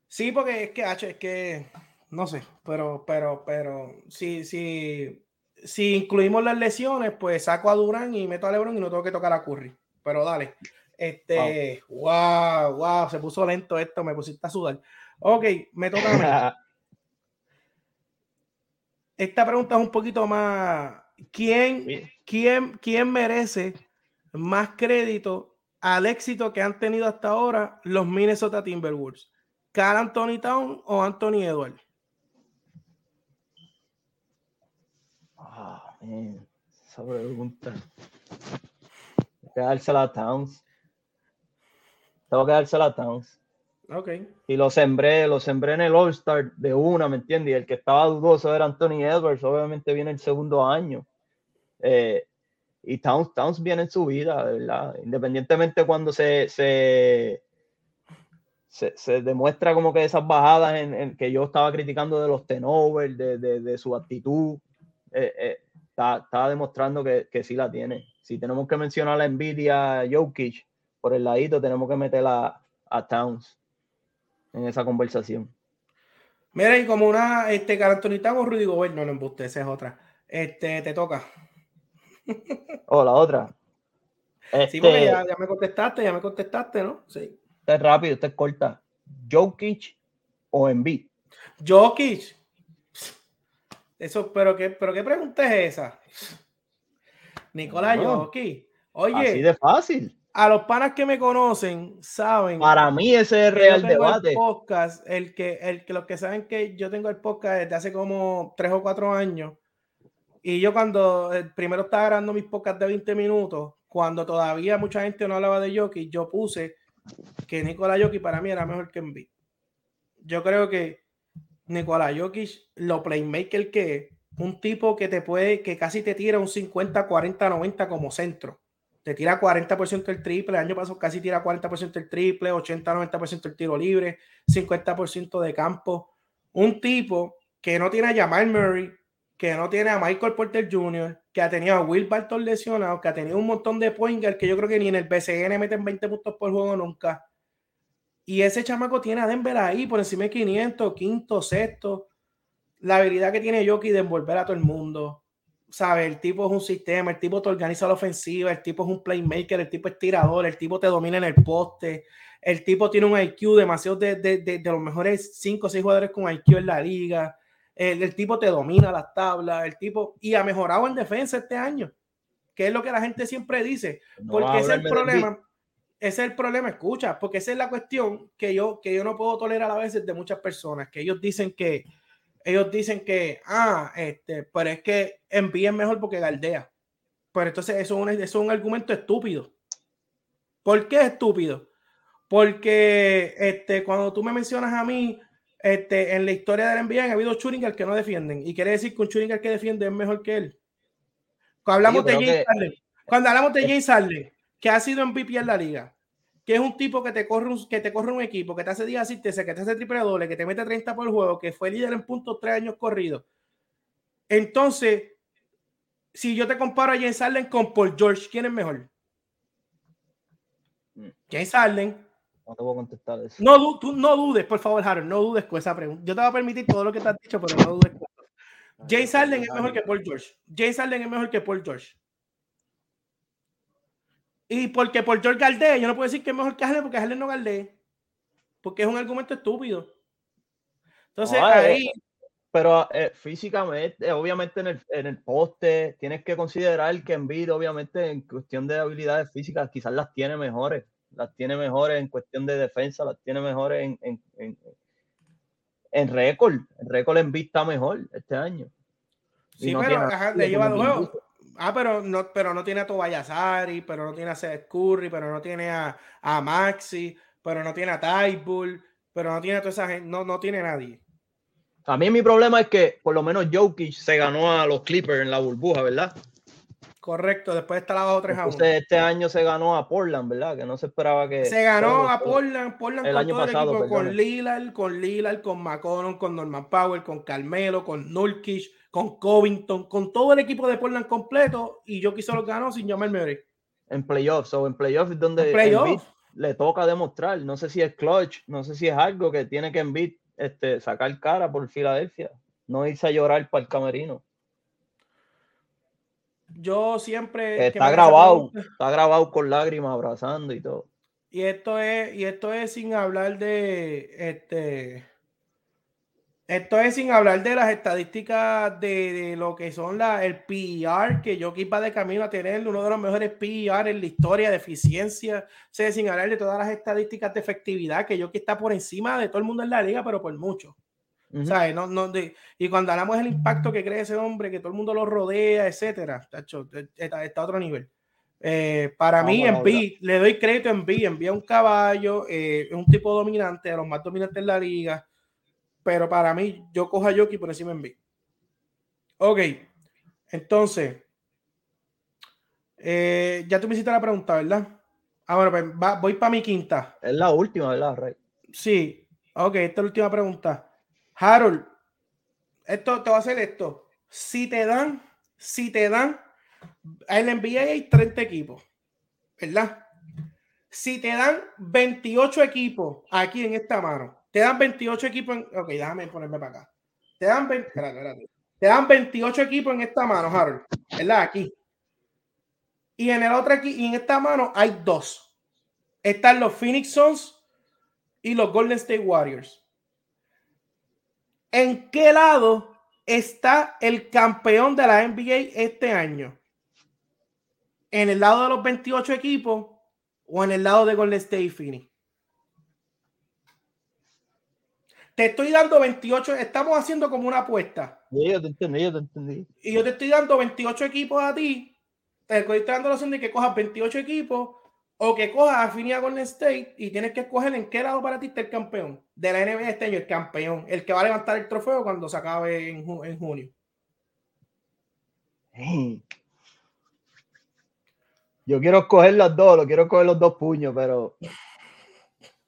Sí, porque es que, H, es que, no sé, pero, pero, pero, si, si, si incluimos las lesiones, pues saco a Durán y meto a LeBron y no tengo que tocar a Curry. Pero dale. Este, wow, wow, se puso lento esto, me pusiste a sudar. Ok, me toca a (laughs) Esta pregunta es un poquito más. ¿Quién, quién, quién merece más crédito al éxito que han tenido hasta ahora los Minnesota Timberwolves? ¿Carl Anthony Town o Anthony Edwards? Ah, esa pregunta. A Towns. Tengo que dársela a Towns. Ok. Y lo sembré, lo sembré en el All-Star de una, ¿me entiendes? Y el que estaba dudoso era Anthony Edwards, obviamente viene el segundo año. Eh, y Towns, Towns viene en su vida, ¿verdad? Independientemente cuando se, se, se, demuestra como que esas bajadas en, que yo estaba criticando de los tenovers, de, de, su actitud, eh, eh, está, demostrando que, que, sí la tiene. Si tenemos que mencionar la envidia Jokic por el ladito, tenemos que meter a, Towns en esa conversación. Miren, como una, este, o Rudy Gobert, no, no embuste, esa es otra. Este, te toca. O oh, la otra. Sí, porque este ya, me contestaste, ya me contestaste, ¿no? Sí. Este es rápido, este es corta. Jokic o Embiid. Jokic. Eso, pero qué, pero qué pregunta es esa. Nicolás Jokic. Oye. Así de fácil. A los panas que me conocen saben. Para mí ese es real debate. El podcast, el que, el que los que saben que yo tengo el podcast desde hace como tres o cuatro años y yo cuando eh, primero estaba grabando mis podcasts de 20 minutos, cuando todavía mucha gente no hablaba de Jokic, yo puse que Nikola Jokic para mí era mejor que Embiid. Yo creo que Nikola Jokic, lo playmaker que es, un tipo que te puede, que casi te tira un 50, 40, 90 como centro. Te tira 40% el triple, el año pasado casi tira 40% el triple, 80, 90% el tiro libre, 50% de campo. Un tipo que no tiene a Jamal Murray, que no tiene a Michael Porter Jr., que ha tenido a Will Barton lesionado, que ha tenido un montón de pointers que yo creo que ni en el BCN meten 20 puntos por juego nunca. Y ese chamaco tiene a Denver ahí por encima de 500, quinto, sexto. La habilidad que tiene Yoki de envolver a todo el mundo. ¿Sabe? El tipo es un sistema, el tipo te organiza la ofensiva, el tipo es un playmaker, el tipo es tirador, el tipo te domina en el poste, el tipo tiene un IQ demasiado de, de, de, de los mejores 5 o 6 jugadores con IQ en la liga el, tipo te domina las tablas, el tipo, y ha mejorado en defensa este año, que es lo que la gente siempre dice, porque ese es el problema. Ese es el problema, escucha, porque esa es la cuestión que yo, que yo no puedo tolerar a veces de muchas personas, que ellos dicen que, ellos dicen que, ah, este, pero es que envíen mejor porque galdea. Pero entonces eso es, un, eso es un argumento estúpido. ¿Por qué estúpido? Porque este, cuando tú me mencionas a mí, este, en la historia del NBA ha habido Churingal que no defienden. Y quiere decir que un Churingal que defiende es mejor que él. Cuando hablamos de James Harden, cuando hablamos de James Harden, que ha sido MVP en la liga, que es un tipo que te corre un, que te corre un equipo, que te hace 10 asistencias, que te hace triple doble, que te mete 30 por juego, que fue líder en puntos tres años corridos. Entonces, si yo te comparo a James Harden con Paul George, ¿quién es mejor? Mm. James Harden no te voy a contestar eso. No, tú no dudes, por favor, Harold, no dudes con esa pregunta. Yo te voy a permitir todo lo que te has dicho, pero no dudes. James Harden es mejor que Paul George. James Harden es mejor que Paul George. Y porque por George Galdé, yo no puedo decir que es mejor que Harden porque Harden no Galdé. Porque es un argumento estúpido. Entonces, No, eh, ahí, Pero eh, físicamente, eh, obviamente en el, en el poste, tienes que considerar que Embiid, obviamente, en cuestión de habilidades físicas, quizás las tiene mejores. Las tiene mejores en cuestión de defensa, las tiene mejores en, en, en, en récord. En récord Embiid está mejor este año. Y sí, no pero ajá, le lleva dos. Ah, pero no, pero no tiene a Tobias Harris, pero no tiene a Seth Curry, pero no tiene a, a Maxi, pero no tiene a Tybull, pero no tiene a toda esa gente, no, no tiene a nadie. A mí mi problema es que por lo menos Jokic se ganó a los Clippers en la burbuja, ¿verdad? Correcto, después está la 2 3 a 1. Entonces este año se ganó a Portland, ¿verdad? Que no se esperaba que... Se ganó a Portland, Portland el con año todo pasado, el equipo, con. Lillard, con Lillard, con McConnell, con Norman Powell, con Carmelo, con Nurkic, con Covington, con todo el equipo de Portland completo y yo quise los ganó sin llamarme Murray. en playoffs o en playoffs es donde En le toca demostrar. No sé si es clutch, no sé si es algo que tiene que Embiid este, sacar cara por Filadelfia, no irse a llorar para el camerino. Yo siempre. Está grabado, está grabado con lágrimas abrazando y todo. Y esto es, y esto es sin hablar de este. Esto es sin hablar de las estadísticas de, de lo que son la, el PER, que yo iba de camino a tener uno de los mejores PER en la historia de eficiencia. O sea, sin hablar de todas las estadísticas de efectividad, que yo que está por encima de todo el mundo en la liga, pero por mucho. No, no, de- y cuando hablamos del impacto que crea ese hombre, que todo el mundo lo rodea, etcétera, tacho, está, está a otro nivel. Eh, para mí, a Embiid, le doy crédito a Embiid, envía un caballo, eh, es un tipo dominante, de los más dominantes en la liga, pero para mí, yo cojo a Jokic por encima de Embiid. Ok, entonces, eh, ya tú me hiciste la pregunta, ¿verdad? Ah, bueno, pues va- voy para mi quinta. Es la última, ¿verdad, Rey? Sí, ok, esta es la última pregunta. Harold, esto te va a hacer esto. Si te dan, si te dan, en la NBA hay 30 equipos, ¿verdad? Si te dan 28 equipos aquí en esta mano, te dan 28 equipos en. Ok, déjame ponerme para acá. Te dan, 20 espérate, espérate. te dan 28 equipos en esta mano, Harold, ¿verdad? Aquí. Y en el otro aquí, y en esta mano hay dos. Están los Phoenix Suns y los Golden State Warriors. ¿En qué lado está el campeón de la NBA este año? ¿En el lado de los 28 equipos o en el lado de Golden State y Phoenix? Te estoy dando 28, estamos haciendo como una apuesta. Sí, yo te entendí, yo te entendí. Y yo te estoy dando 28 equipos a ti. Te estoy dando la opción de que cojas 28 equipos o que cojas a Phoenix a Golden State y tienes que escoger en qué lado para ti está el campeón de la NBA este año, el campeón, el que va a levantar el trofeo cuando se acabe en, ju- en junio. Hey. Yo quiero escoger los dos, lo quiero coger los dos puños, pero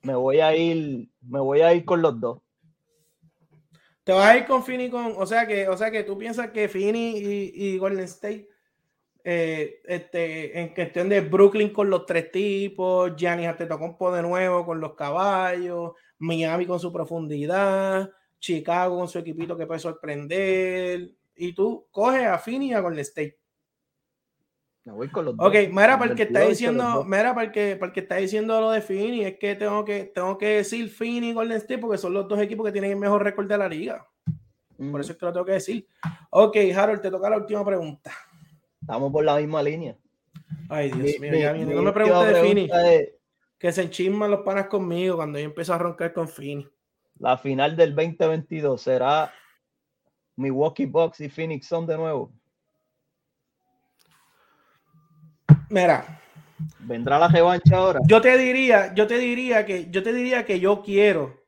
me voy a ir, me voy a ir con los dos. Te vas a ir con Phoenix con, o sea que, o sea que tú piensas que y, y Golden State eh, este, en cuestión de Brooklyn con los tres tipos, Giannis Antetokounmpo de nuevo con los caballos, Miami con su profundidad, Chicago con su equipito que puede sorprender, y tú coges a Phoenix y a Golden State. Me voy con los dos. Ok, mira, para el que está 22 y diciendo, mira, para el que, para el que está diciendo lo de Phoenix, es que tengo que, tengo que decir Phoenix y Golden State porque son los dos equipos que tienen el mejor récord de la liga. Por eso es que lo tengo que decir. Ok, Harold, te toca la última pregunta. Estamos por la misma línea. Ay, Dios mío, ya mi- viene. mi No me preguntes de es, que se enchisman los panas conmigo cuando yo empiezo a roncar con Phoenix. la final del 2022 será Milwaukee Bucks y Phoenix son de nuevo. Mira, ¿Vendrá la revancha ahora? yo te diría, yo te diría que, yo te diría que yo quiero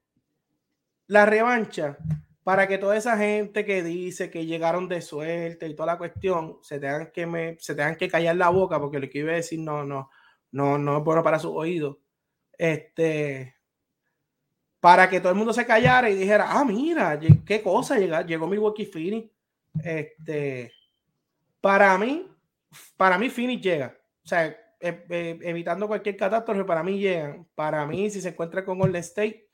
la revancha para que toda esa gente que dice que llegaron de suerte y toda la cuestión se tengan que me, se tengan que callar la boca porque lo que iba a decir no, no, no, no es bueno para sus oídos. Este, para que todo el mundo se callara y dijera, ah, mira, qué cosa, llega- llegó Milwaukee Phoenix. Este, para mí, para mí Phoenix llega. O sea, e- e- evitando cualquier catástrofe, para mí llegan. Para mí, si se encuentra con Golden State,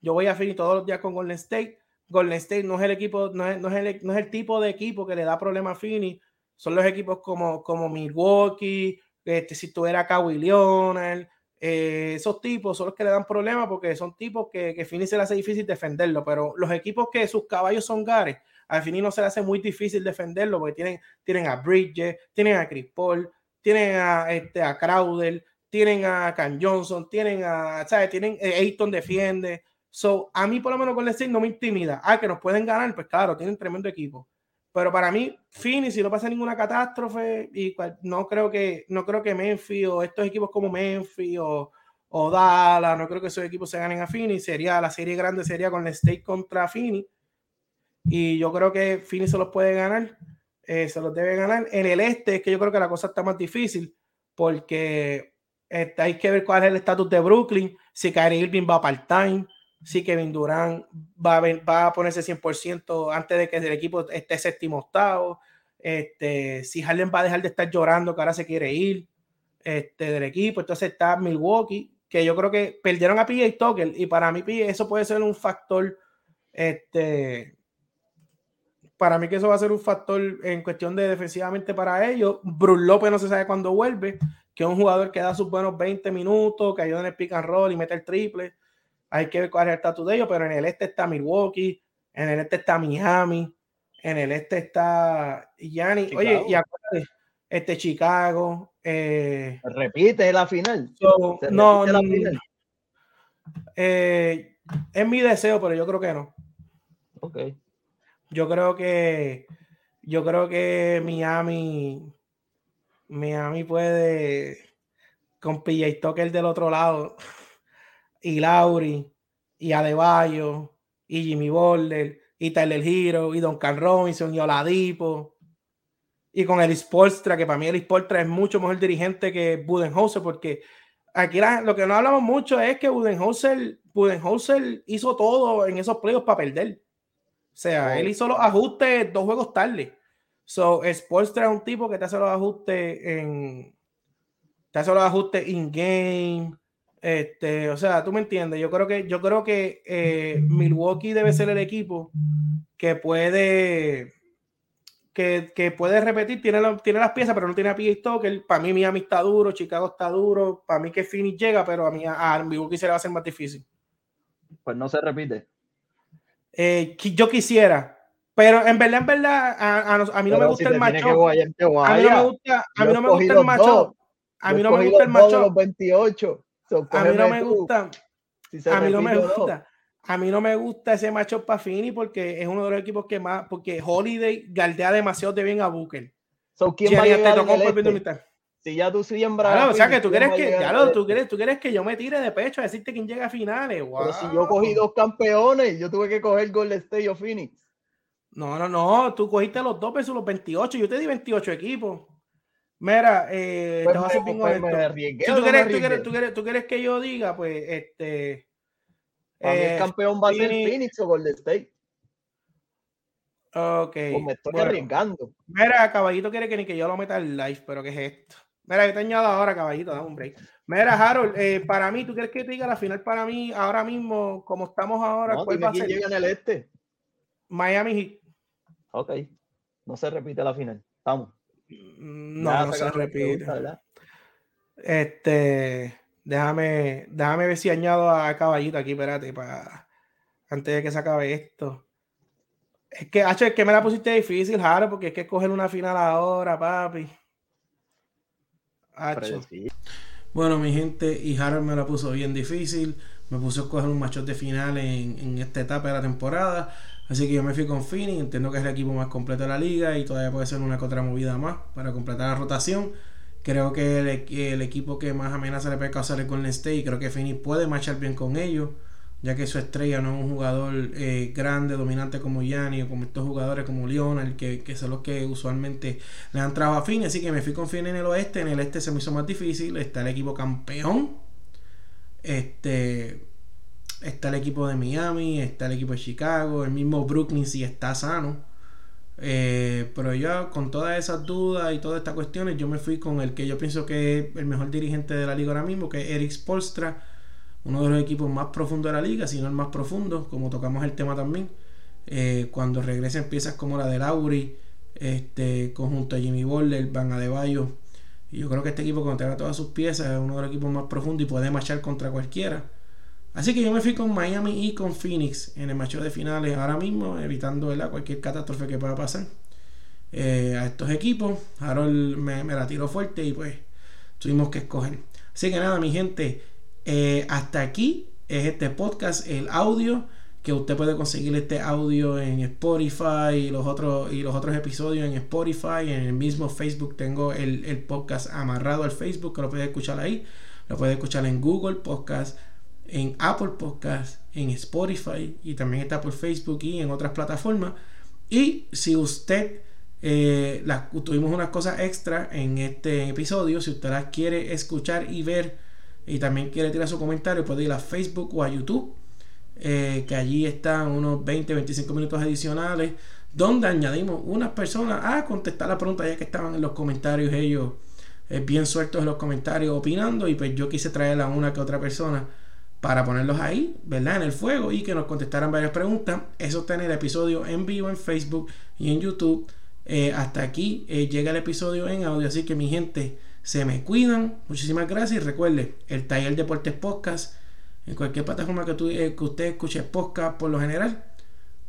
yo voy a Phoenix todos los días con Golden State. Golden State no es el equipo, no es, no es el, no es el tipo de equipo que le da problema a Phoenix. Son los equipos como, como Milwaukee, este, si tuviera Kawhi Leonard, eh, esos tipos son los que le dan problemas porque son tipos que, que Fini se le hace difícil defenderlo, pero los equipos que sus caballos son Gares, al Fini no se le hace muy difícil defenderlo porque tienen, tienen a Bridges, tienen a Chris Paul, tienen a, este, a Crowder, tienen a Can Johnson, tienen a, ¿sabes? Tienen, eh, Ayton defiende. So, a mí por lo menos con State no me intimida. Ah, que nos pueden ganar, pues claro, tienen tremendo equipo. Pero para mí, Fini, si no pasa ninguna catástrofe, y no creo que, no creo que Memphis o estos equipos como Memphis o, o Dallas, no creo que esos equipos se ganen a Fini. Sería la serie grande, sería con el State contra Fini. Y yo creo que Fini se los puede ganar, eh, se los debe ganar. En el este es que yo creo que la cosa está más difícil porque este, hay que ver cuál es el estatus de Brooklyn, si Kyrie Irving va part-time, si Kevin Durant va a, va a ponerse 100% antes de que el equipo esté séptimo octavo, este, si Harden va a dejar de estar llorando que ahora se quiere ir este, del equipo, entonces está Milwaukee, que yo creo que perdieron a PJ Tucker y para mí eso puede ser un factor, este, para mí que eso va a ser un factor en cuestión de defensivamente para ellos. Bruce López no se sabe cuándo vuelve, que es un jugador que da sus buenos 20 minutos, que ayuda en el pick and roll y mete el triple. Hay que ver cuál es el estatus de ellos, pero en el este está Milwaukee, en el este está Miami, en el este está Yanni. Oye, y acuérdate, este Chicago. Eh, repite la final. no, la final? Eh, es mi deseo, pero yo creo que no. Ok. Yo creo que yo creo que Miami Miami puede con PJ Tucker del otro lado y Lauri y Adebayo y Jimmy Boulder y Tyler Hero y Duncan Robinson y Oladipo y con el Sportstra que para mí el Sportstra es mucho mejor dirigente que Budenholzer porque aquí lo que no hablamos mucho es que Budenholzer, Budenholzer hizo todo en esos playoffs para perder o sea, él hizo los ajustes dos juegos tarde So, Sportstra es un tipo que te hace los ajustes en. Te hace los ajustes in-game. Este, o sea, tú me entiendes. Yo creo que, yo creo que eh, Milwaukee debe ser el equipo que puede. Que, que puede repetir, tiene, tiene las piezas, pero no tiene a PJ Stoker. Para mí, Miami está duro, Chicago está duro. Para mí, que Phoenix llega, pero a mí, a Milwaukee se le va a hacer más difícil. Pues no se repite. Eh, yo quisiera, pero en verdad, en verdad, a, a, mí no me gusta el macho. A mí no me gusta, a mí no me gusta el macho. A mí no me gusta el macho. 28. A mí no me gusta. a mí no me gusta. A mí no me gusta ese macho Pafini porque es uno de los equipos que más, porque Holiday galdea demasiado de bien a Booker. So, ¿quién va a llegar este? Si ya tú siembras. Claro, o sea que tú quieres que, lo, tú quieres, tú quieres que yo me tire de pecho a decirte quién llega a finales. Pero si yo cogí dos campeones, yo tuve que coger Golden State o Phoenix. No, no, no, tú cogiste los dos pesos, los 28, yo te di 28 equipos. Mira, eh, pues te vas a hacer pues si tú, quieres, tú, quieres, tú, quieres, tú, quieres, que yo diga, pues, este. A el eh, campeón va a ser Phoenix o Golden State. Ok. Pues me estoy arriesgando. Mira, Caballito quiere que ni que yo lo meta en live, pero ¿qué es esto? Mira, yo te añado ahora, Caballito, dame un break. Mira, Harold, eh, para mí, ¿tú quieres que te diga la final para mí ahora mismo, como estamos ahora? No, ¿cuál va a ser? llega en el este? Miami Heat. Ok. No se repite la final. Vamos. Mm, no, no se repite. este. Déjame, déjame ver si añado a caballito aquí, espérate, para antes de que se acabe esto. Es que, H, es que me la pusiste difícil, Jaro, porque es que coger una final ahora, papi. Bueno, mi gente, y Harold me la puso bien difícil. Me puso a escoger un machote final en, en esta etapa de la temporada. Así que yo me fui con Fini, entiendo que es el equipo más completo de la liga y todavía puede ser una que otra movida más para completar la rotación. Creo que el, equipo que más amenaza le puede causar es Golden State y creo que Fini puede marchar bien con ellos, ya que su estrella no es un jugador eh, grande, dominante como Yanni o como estos jugadores como Leonard, que, son los que usualmente le han trabajado a Fini. Así que me fui con Fini en el oeste, en el este se me hizo más difícil, está el equipo campeón. Este, está el equipo de Miami, está el equipo de Chicago, el mismo Brooklyn si está sano. Eh, pero yo con todas esas dudas y todas estas cuestiones, yo me fui con el que yo pienso que es el mejor dirigente de la liga ahora mismo, que es Eric Spolstra, uno de los equipos más profundos de la liga, si no el más profundo, como tocamos el tema también. Eh, cuando regresen piezas como la de Lauri, este, conjunto a Jimmy Butler, Van Adebayo, Y yo creo que este equipo, cuando tenga todas sus piezas, es uno de los equipos más profundos y puede marchar contra cualquiera. Así que yo me fui con Miami y con Phoenix en el macho de finales ahora mismo, evitando cualquier catástrofe que pueda pasar eh, a estos equipos. Harold me, la tiró fuerte y pues tuvimos que escoger. Así que nada, mi gente, eh, hasta aquí es este podcast, el audio que usted puede conseguir este audio en Spotify y los otros y los otros episodios en Spotify en el mismo Facebook tengo el, el podcast amarrado al Facebook que lo puede escuchar ahí lo puede escuchar en Google Podcast en Apple Podcast, en Spotify y también está por Facebook y en otras plataformas. Y si usted eh, tuvimos unas cosas extra en este episodio, si usted las quiere escuchar y ver y también quiere tirar su comentario, puede ir a Facebook o a YouTube, eh, que allí están unos 20-25 minutos adicionales, donde añadimos unas personas a contestar la pregunta ya que estaban en los comentarios ellos eh, bien sueltos en los comentarios opinando y pues yo quise traer a una que otra persona para ponerlos ahí, ¿verdad? En el fuego y que nos contestaran varias preguntas. Eso está en el episodio en vivo en Facebook y en YouTube. Eh, hasta aquí eh, llega el episodio en audio, así que mi gente se me cuidan. Muchísimas gracias y recuerde, el taller Deportes Podcast, en cualquier plataforma que, tú, eh, que usted escuche podcast por lo general,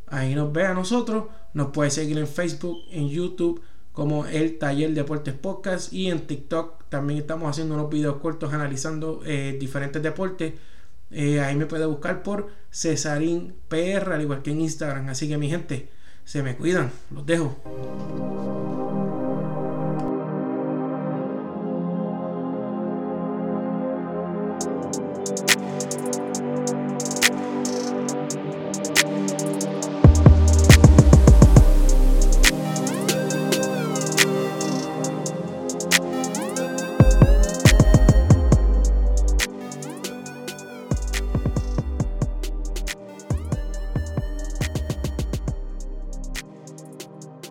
ahí nos ve a nosotros. Nos puede seguir en Facebook, en YouTube como el taller Deportes Podcast y en TikTok también estamos haciendo unos videos cortos analizando diferentes deportes eh, ahí me puede buscar por Cesarín PR, al igual que en Instagram. Así que mi gente, se me cuidan. Los dejo.